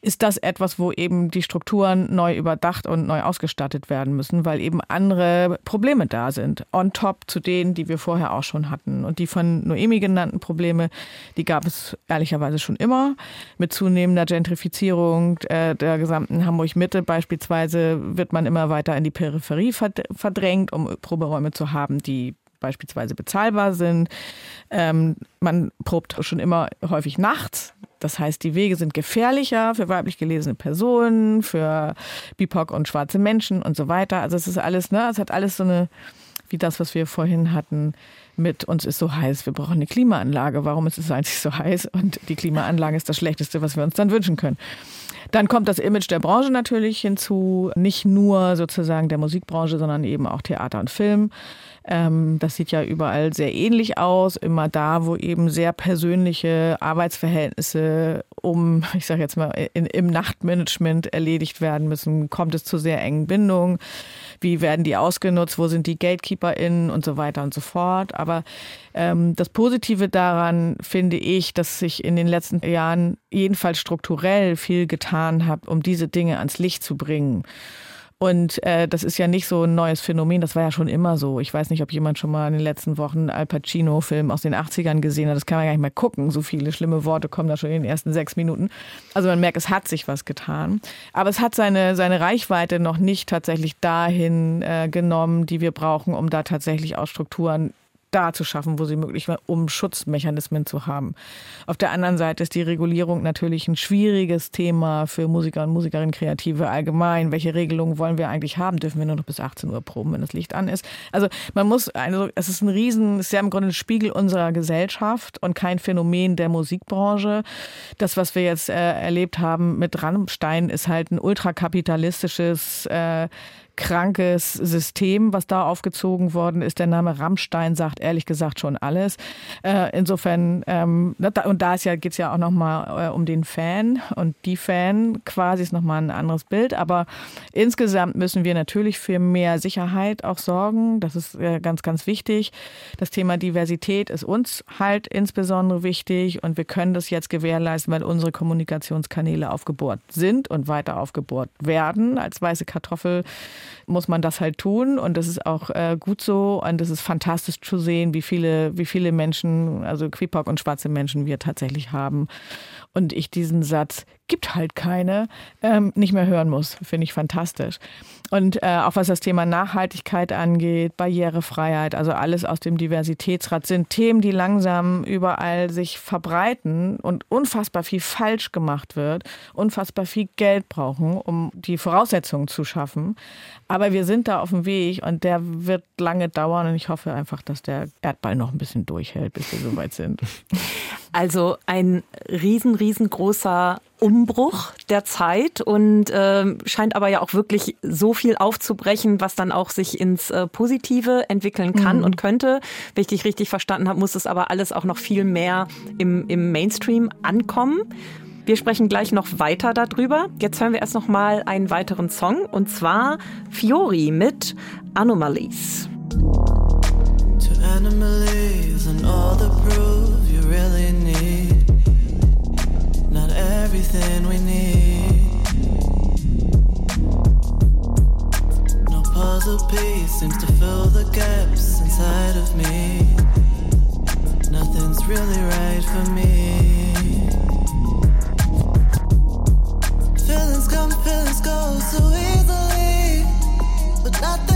ist das etwas, wo eben die Strukturen neu überdacht und neu ausgestattet werden müssen, weil eben andere Probleme da sind. On top zu denen, die wir vorher auch schon hatten. Und die von Noemi genannten Probleme, die gab es ehrlicherweise schon immer. Mit zunehmender Gentrifizierung äh, der gesamten Hamburg-Mitte beispielsweise wird man immer weiter in die Peripherie verdrängt, um Proberäume zu haben, die beispielsweise bezahlbar sind. Ähm, man probt schon immer häufig nachts. Das heißt, die Wege sind gefährlicher für weiblich gelesene Personen, für BIPOC und schwarze Menschen und so weiter. Also es ist alles, ne, es hat alles so eine, wie das, was wir vorhin hatten, mit uns ist so heiß, wir brauchen eine Klimaanlage. Warum ist es eigentlich so heiß? Und die Klimaanlage ist das Schlechteste, was wir uns dann wünschen können. Dann kommt das Image der Branche natürlich hinzu, nicht nur sozusagen der Musikbranche, sondern eben auch Theater und Film. Ähm, das sieht ja überall sehr ähnlich aus, immer da, wo eben sehr persönliche Arbeitsverhältnisse um, ich sage jetzt mal, in, im Nachtmanagement erledigt werden müssen, kommt es zu sehr engen Bindungen. Wie werden die ausgenutzt? Wo sind die GatekeeperInnen und so weiter und so fort? Aber ähm, das Positive daran finde ich, dass sich in den letzten Jahren jedenfalls strukturell viel getan hat, um diese Dinge ans Licht zu bringen. Und äh, das ist ja nicht so ein neues Phänomen, das war ja schon immer so. Ich weiß nicht, ob jemand schon mal in den letzten Wochen Al Pacino-Film aus den 80ern gesehen hat. Das kann man gar nicht mehr gucken. So viele schlimme Worte kommen da schon in den ersten sechs Minuten. Also man merkt, es hat sich was getan. Aber es hat seine, seine Reichweite noch nicht tatsächlich dahin äh, genommen, die wir brauchen, um da tatsächlich auch Strukturen da zu schaffen, wo sie möglich war, um Schutzmechanismen zu haben. Auf der anderen Seite ist die Regulierung natürlich ein schwieriges Thema für Musiker und Musikerinnen, Kreative allgemein. Welche Regelungen wollen wir eigentlich haben? Dürfen wir nur noch bis 18 Uhr proben, wenn das Licht an ist? Also man muss, also es ist ein Riesen, es ist ja im Grunde ein Spiegel unserer Gesellschaft und kein Phänomen der Musikbranche. Das, was wir jetzt äh, erlebt haben mit Rammstein, ist halt ein ultrakapitalistisches äh, krankes System, was da aufgezogen worden ist. Der Name Rammstein sagt ehrlich gesagt schon alles. Äh, insofern, ähm, und da ja, geht es ja auch nochmal äh, um den Fan und die Fan quasi ist nochmal ein anderes Bild. Aber insgesamt müssen wir natürlich für mehr Sicherheit auch sorgen. Das ist äh, ganz, ganz wichtig. Das Thema Diversität ist uns halt insbesondere wichtig und wir können das jetzt gewährleisten, weil unsere Kommunikationskanäle aufgebohrt sind und weiter aufgebohrt werden als weiße Kartoffel muss man das halt tun und das ist auch äh, gut so und es ist fantastisch zu sehen, wie viele, wie viele Menschen, also QIPOC und schwarze Menschen wir tatsächlich haben und ich diesen Satz gibt halt keine, ähm, nicht mehr hören muss. Finde ich fantastisch. Und äh, auch was das Thema Nachhaltigkeit angeht, Barrierefreiheit, also alles aus dem Diversitätsrat, sind Themen, die langsam überall sich verbreiten und unfassbar viel falsch gemacht wird, unfassbar viel Geld brauchen, um die Voraussetzungen zu schaffen. Aber wir sind da auf dem Weg und der wird lange dauern und ich hoffe einfach, dass der Erdball noch ein bisschen durchhält, bis wir soweit sind. Also ein riesen, riesengroßer Umbruch der Zeit und äh, scheint aber ja auch wirklich so viel aufzubrechen, was dann auch sich ins äh, Positive entwickeln kann mhm. und könnte. Wenn ich dich richtig verstanden habe, muss es aber alles auch noch viel mehr im, im Mainstream ankommen. Wir sprechen gleich noch weiter darüber. Jetzt hören wir erst noch mal einen weiteren Song und zwar Fiori mit Anomalies. To anomalies and all the proof you really need. Not everything we need. No puzzle piece seems to fill the gaps inside of me. Nothing's really right for me. Feelings come, feelings go so easily, but nothing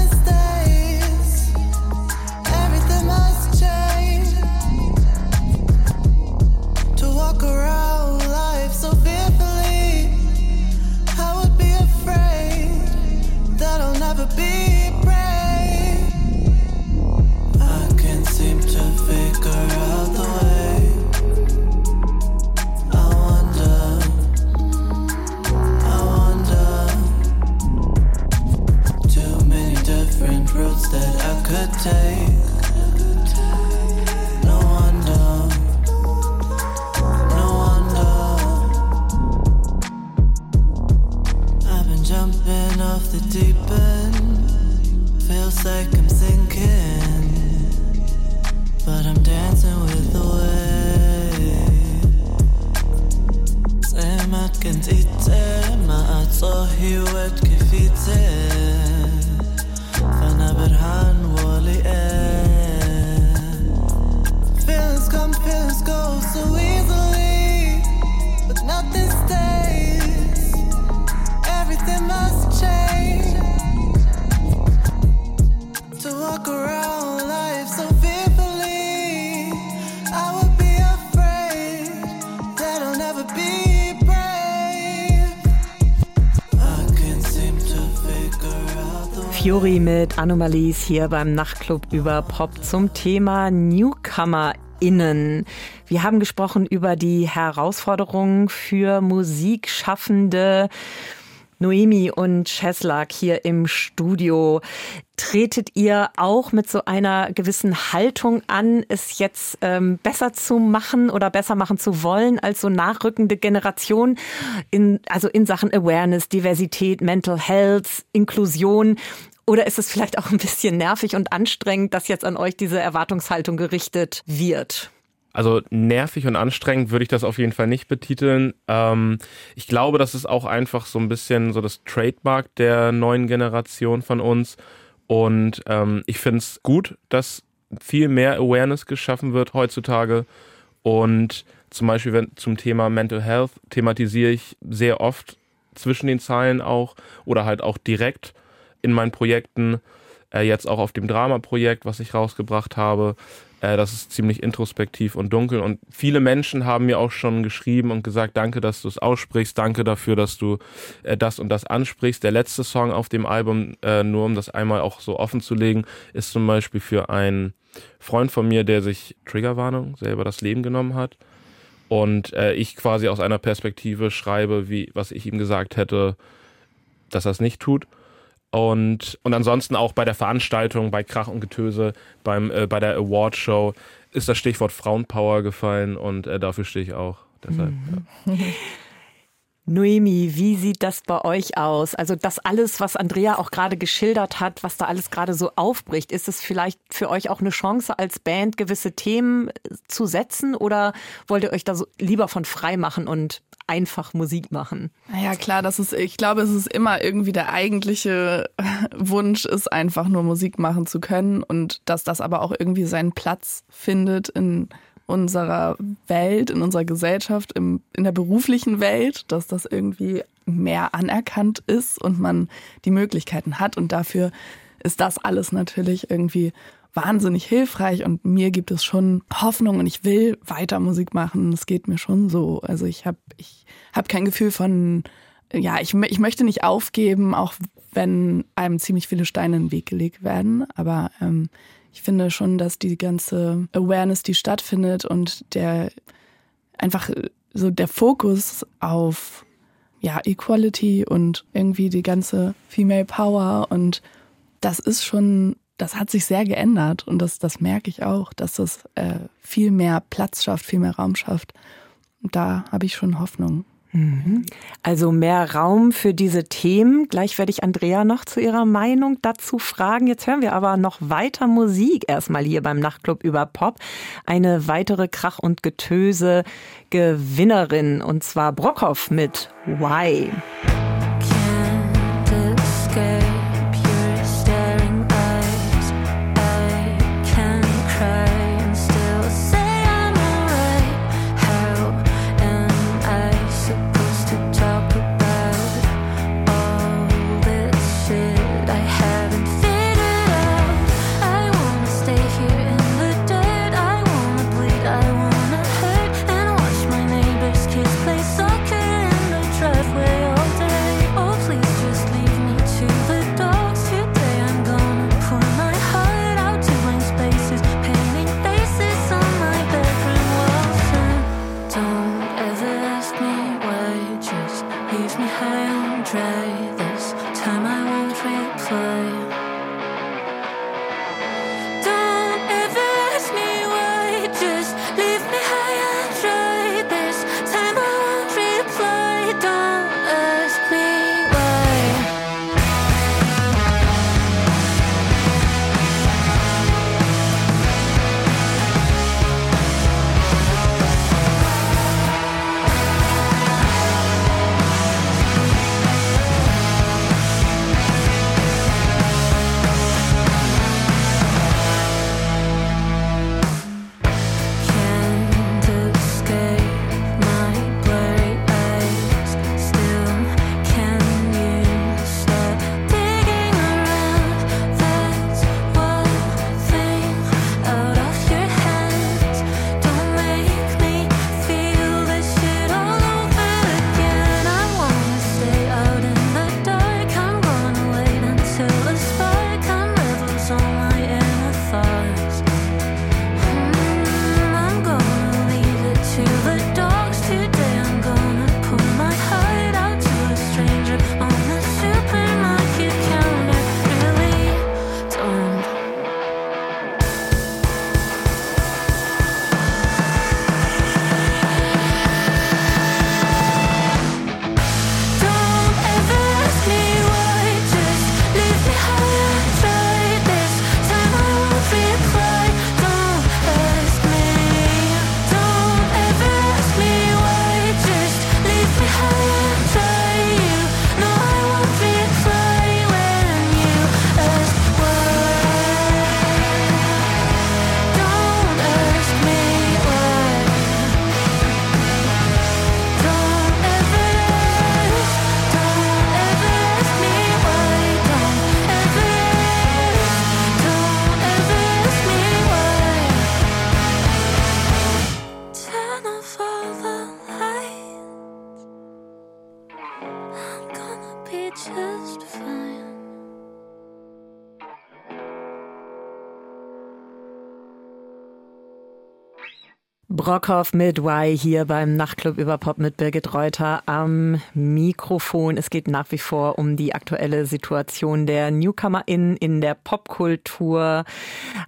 mit Anomalies hier beim Nachtclub über Pop zum Thema NewcomerInnen. Wir haben gesprochen über die Herausforderungen für Musikschaffende. Noemi und Cheslak hier im Studio. Tretet ihr auch mit so einer gewissen Haltung an, es jetzt ähm, besser zu machen oder besser machen zu wollen als so nachrückende Generation in, also in Sachen Awareness, Diversität, Mental Health, Inklusion? Oder ist es vielleicht auch ein bisschen nervig und anstrengend, dass jetzt an euch diese Erwartungshaltung gerichtet wird? Also nervig und anstrengend würde ich das auf jeden Fall nicht betiteln. Ähm, ich glaube, das ist auch einfach so ein bisschen so das Trademark der neuen Generation von uns. Und ähm, ich finde es gut, dass viel mehr Awareness geschaffen wird heutzutage. Und zum Beispiel wenn, zum Thema Mental Health thematisiere ich sehr oft zwischen den Zeilen auch oder halt auch direkt in meinen Projekten. Äh, jetzt auch auf dem Drama-Projekt, was ich rausgebracht habe. Äh, das ist ziemlich introspektiv und dunkel. Und viele Menschen haben mir auch schon geschrieben und gesagt, danke, dass du es aussprichst, danke dafür, dass du äh, das und das ansprichst. Der letzte Song auf dem Album, äh, nur um das einmal auch so offen zu legen, ist zum Beispiel für einen Freund von mir, der sich Triggerwarnung selber das Leben genommen hat. Und äh, ich quasi aus einer Perspektive schreibe, wie was ich ihm gesagt hätte, dass er es nicht tut. Und, und ansonsten auch bei der Veranstaltung, bei Krach und Getöse, beim, äh, bei der Awardshow ist das Stichwort Frauenpower gefallen und äh, dafür stehe ich auch. Deshalb, mhm. ja. Noemi, wie sieht das bei euch aus? Also das alles, was Andrea auch gerade geschildert hat, was da alles gerade so aufbricht, ist es vielleicht für euch auch eine Chance als Band, gewisse Themen äh, zu setzen oder wollt ihr euch da so lieber von frei machen und einfach Musik machen? Ja klar, das ist, ich glaube, es ist immer irgendwie der eigentliche Wunsch, ist einfach nur Musik machen zu können und dass das aber auch irgendwie seinen Platz findet in unserer Welt, in unserer Gesellschaft, im, in der beruflichen Welt, dass das irgendwie mehr anerkannt ist und man die Möglichkeiten hat. Und dafür ist das alles natürlich irgendwie wahnsinnig hilfreich und mir gibt es schon Hoffnung und ich will weiter Musik machen. Es geht mir schon so. Also ich habe ich hab kein Gefühl von, ja, ich, ich möchte nicht aufgeben, auch wenn einem ziemlich viele Steine in den Weg gelegt werden. Aber ähm, ich finde schon, dass die ganze Awareness, die stattfindet und der einfach so der Fokus auf ja, Equality und irgendwie die ganze Female Power und das ist schon, das hat sich sehr geändert und das, das merke ich auch, dass das äh, viel mehr Platz schafft, viel mehr Raum schafft. Da habe ich schon Hoffnung. Mhm. Also mehr Raum für diese Themen. Gleich werde ich Andrea noch zu ihrer Meinung dazu fragen. Jetzt hören wir aber noch weiter Musik erstmal hier beim Nachtclub über Pop. Eine weitere Krach- und Getöse-Gewinnerin und zwar Brockhoff mit Why. Brockhoff mit Y hier beim Nachtclub über Pop mit Birgit Reuter am Mikrofon. Es geht nach wie vor um die aktuelle Situation der NewcomerInnen in der Popkultur.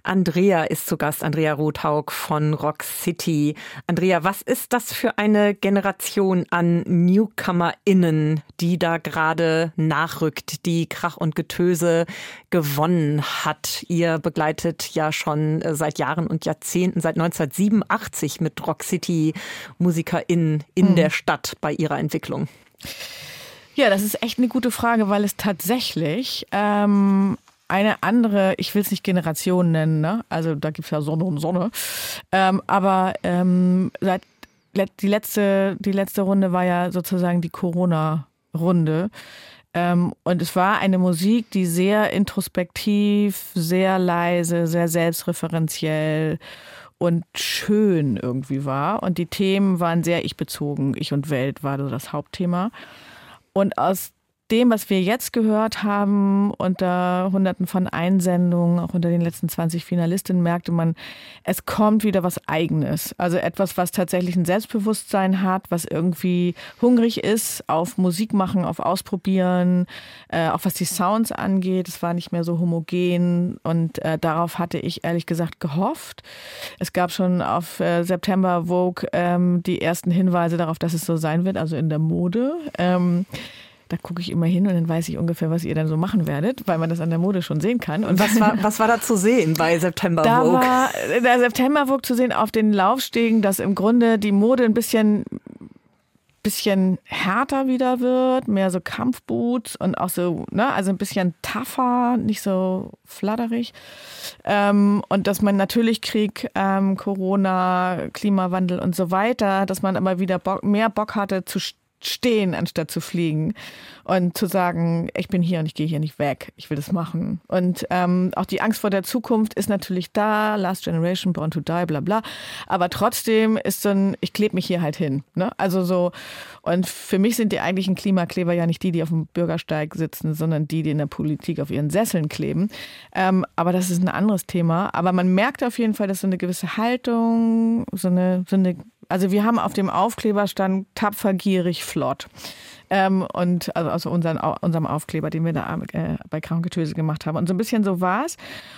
Andrea ist zu Gast, Andrea Rothaug von Rock City. Andrea, was ist das für eine Generation an NewcomerInnen, die da gerade nachrückt, die Krach und Getöse gewonnen hat? Ihr begleitet ja schon seit Jahren und Jahrzehnten, seit 1987 sich mit Rock City MusikerInnen in mhm. der Stadt bei ihrer Entwicklung? Ja, das ist echt eine gute Frage, weil es tatsächlich ähm, eine andere, ich will es nicht Generation nennen, ne? also da gibt es ja Sonne und Sonne, ähm, aber ähm, seit die letzte, die letzte Runde war ja sozusagen die Corona-Runde. Ähm, und es war eine Musik, die sehr introspektiv, sehr leise, sehr selbstreferenziell und schön irgendwie war. Und die Themen waren sehr ich-bezogen. Ich und Welt war so das Hauptthema. Und aus dem, was wir jetzt gehört haben, unter hunderten von Einsendungen, auch unter den letzten 20 Finalistinnen, merkte man, es kommt wieder was Eigenes. Also etwas, was tatsächlich ein Selbstbewusstsein hat, was irgendwie hungrig ist auf Musik machen, auf Ausprobieren, äh, auch was die Sounds angeht. Es war nicht mehr so homogen und äh, darauf hatte ich ehrlich gesagt gehofft. Es gab schon auf äh, September Vogue ähm, die ersten Hinweise darauf, dass es so sein wird, also in der Mode. Ähm, da gucke ich immer hin und dann weiß ich ungefähr, was ihr dann so machen werdet, weil man das an der Mode schon sehen kann. Und was war, was war da zu sehen bei September da Vogue? War der September Vogue zu sehen auf den Laufstegen, dass im Grunde die Mode ein bisschen bisschen härter wieder wird, mehr so Kampfboots und auch so, ne, also ein bisschen tougher, nicht so flatterig. Ähm, und dass man natürlich Krieg, ähm, Corona, Klimawandel und so weiter, dass man aber wieder Bock, mehr Bock hatte zu stehen, anstatt zu fliegen. Und zu sagen, ich bin hier und ich gehe hier nicht weg, ich will das machen. Und ähm, auch die Angst vor der Zukunft ist natürlich da, Last Generation, Born to Die, bla bla. Aber trotzdem ist so ein, ich klebe mich hier halt hin. Ne? Also so, und für mich sind die eigentlichen Klimakleber ja nicht die, die auf dem Bürgersteig sitzen, sondern die, die in der Politik auf ihren Sesseln kleben. Ähm, aber das ist ein anderes Thema. Aber man merkt auf jeden Fall, dass so eine gewisse Haltung, so eine, so eine also wir haben auf dem Aufkleber stand tapfer, gierig, flott. Ähm, und also, also unseren, unserem Aufkleber, den wir da äh, bei Krankengetöse gemacht haben. Und so ein bisschen so war es.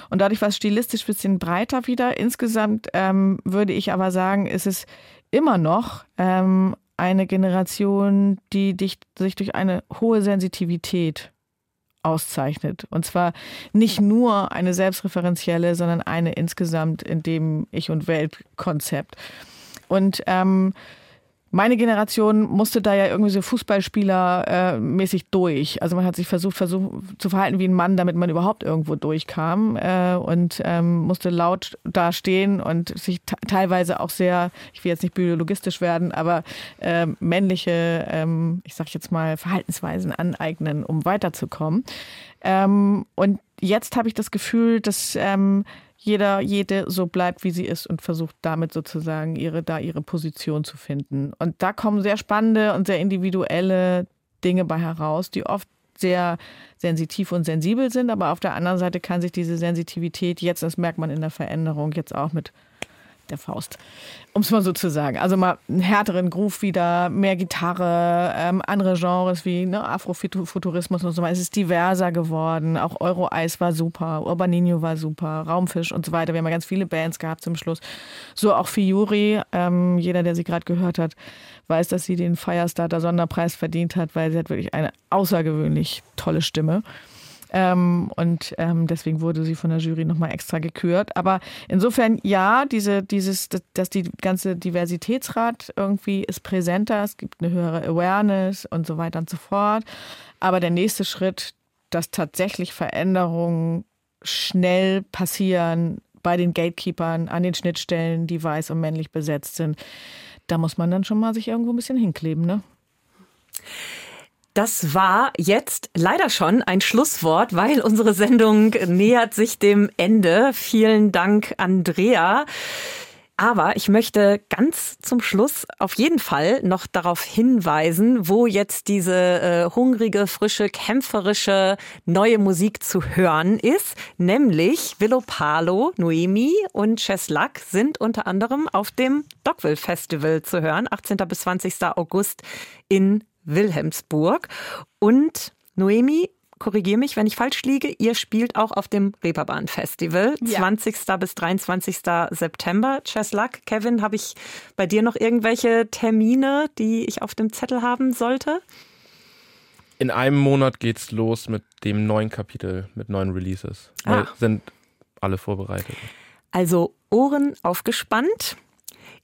Und dadurch war es stilistisch ein bisschen breiter wieder. Insgesamt ähm, würde ich aber sagen, ist es immer noch ähm, eine Generation, die dich, sich durch eine hohe Sensitivität auszeichnet. Und zwar nicht nur eine selbstreferenzielle, sondern eine insgesamt in dem Ich- und Welt-Konzept. Und ähm, meine Generation musste da ja irgendwie so Fußballspieler-mäßig äh, durch. Also man hat sich versucht, versucht zu verhalten wie ein Mann, damit man überhaupt irgendwo durchkam äh, und ähm, musste laut da stehen und sich teilweise auch sehr, ich will jetzt nicht biologistisch werden, aber äh, männliche, ähm, ich sag jetzt mal, Verhaltensweisen aneignen, um weiterzukommen. Ähm, und jetzt habe ich das Gefühl, dass ähm, jeder, jede so bleibt, wie sie ist und versucht damit sozusagen ihre, da ihre Position zu finden. Und da kommen sehr spannende und sehr individuelle Dinge bei heraus, die oft sehr sensitiv und sensibel sind, aber auf der anderen Seite kann sich diese Sensitivität jetzt, das merkt man in der Veränderung, jetzt auch mit der Faust. Um es mal so zu sagen. Also mal einen härteren Groove wieder, mehr Gitarre, ähm, andere Genres wie ne, Afrofuturismus und so weiter. Es ist diverser geworden. Auch Euro-Eis war super, Urbaninho war super, Raumfisch und so weiter. Wir haben ja ganz viele Bands gehabt zum Schluss. So auch Fiori. Ähm, jeder, der sie gerade gehört hat, weiß, dass sie den Firestarter Sonderpreis verdient hat, weil sie hat wirklich eine außergewöhnlich tolle Stimme. Ähm, und ähm, deswegen wurde sie von der Jury nochmal extra gekürt. Aber insofern, ja, diese, dieses, dass die ganze Diversitätsrat irgendwie ist präsenter, es gibt eine höhere Awareness und so weiter und so fort. Aber der nächste Schritt, dass tatsächlich Veränderungen schnell passieren bei den Gatekeepern, an den Schnittstellen, die weiß und männlich besetzt sind, da muss man dann schon mal sich irgendwo ein bisschen hinkleben, ne? Das war jetzt leider schon ein Schlusswort, weil unsere Sendung nähert sich dem Ende. Vielen Dank, Andrea. Aber ich möchte ganz zum Schluss auf jeden Fall noch darauf hinweisen, wo jetzt diese äh, hungrige, frische, kämpferische neue Musik zu hören ist. Nämlich Willow Palo, Noemi und Cheslak sind unter anderem auf dem Dogville Festival zu hören, 18. bis 20. August in Wilhelmsburg. Und Noemi korrigiere mich, wenn ich falsch liege, ihr spielt auch auf dem Reeperbahn Festival, ja. 20. bis 23. September. Cheslak, Kevin, habe ich bei dir noch irgendwelche Termine, die ich auf dem Zettel haben sollte? In einem Monat geht's los mit dem neuen Kapitel, mit neuen Releases. Ah. sind alle vorbereitet. Also Ohren aufgespannt.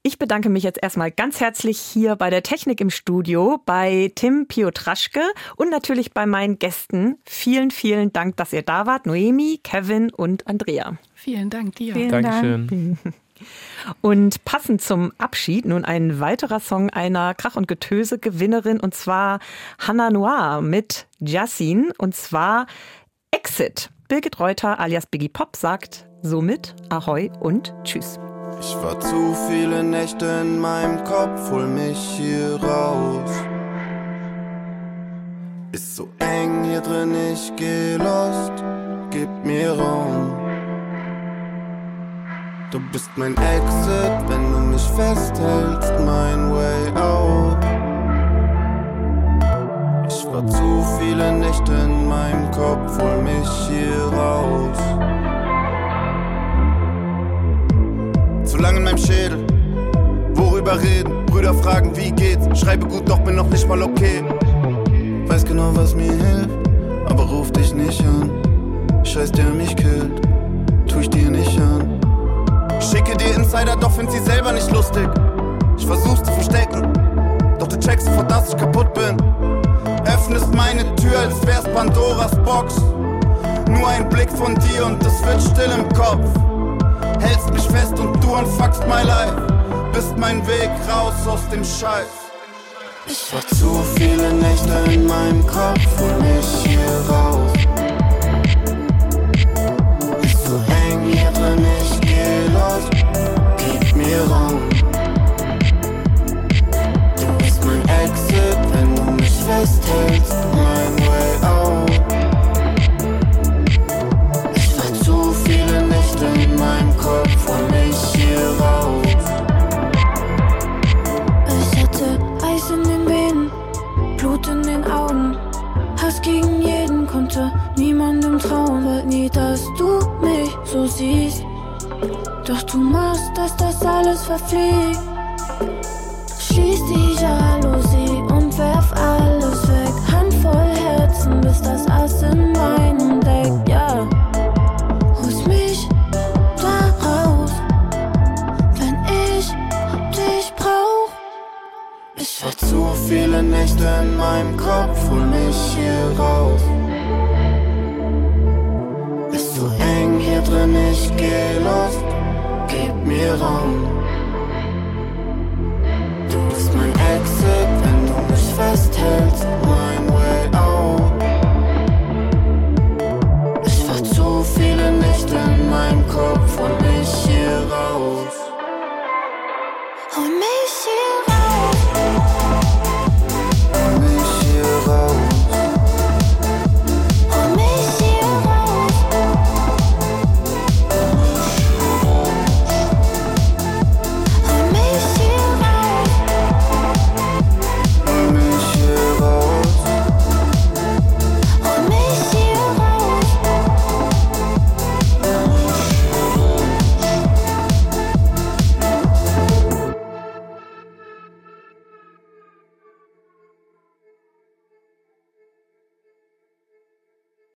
Ich bedanke mich jetzt erstmal ganz herzlich hier bei der Technik im Studio, bei Tim Piotraschke und natürlich bei meinen Gästen. Vielen, vielen Dank, dass ihr da wart. Noemi, Kevin und Andrea. Vielen Dank dir. Vielen Dankeschön. Dank. Und passend zum Abschied nun ein weiterer Song einer Krach- und Getöse-Gewinnerin und zwar Hannah Noir mit Jassin und zwar Exit. Birgit Reuter alias Biggie Pop sagt somit Ahoi und Tschüss. Ich war zu viele Nächte in meinem Kopf, hol mich hier raus. Ist so eng hier drin, ich geh lost, gib mir Raum. Du bist mein Exit, wenn du mich festhältst, mein Way out. Ich war zu viele Nächte in meinem Kopf, hol mich hier raus. Zu lang in meinem Schädel. Worüber reden? Brüder fragen, wie geht's? Schreibe gut, doch bin noch nicht mal okay. Weiß genau, was mir hilft, aber ruf dich nicht an. Scheiß, der mich killt, tu ich dir nicht an. Schicke dir Insider, doch find sie selber nicht lustig. Ich versuch's zu verstecken, doch du checkst sofort, dass ich kaputt bin. Öffnest meine Tür, als wär's Pandoras Box. Nur ein Blick von dir und es wird still im Kopf hältst mich fest und du unfuckst my life. Bist mein Weg raus aus dem Scheiß. Ich war zu viele Nächte in meinem Kopf und mich hier raus.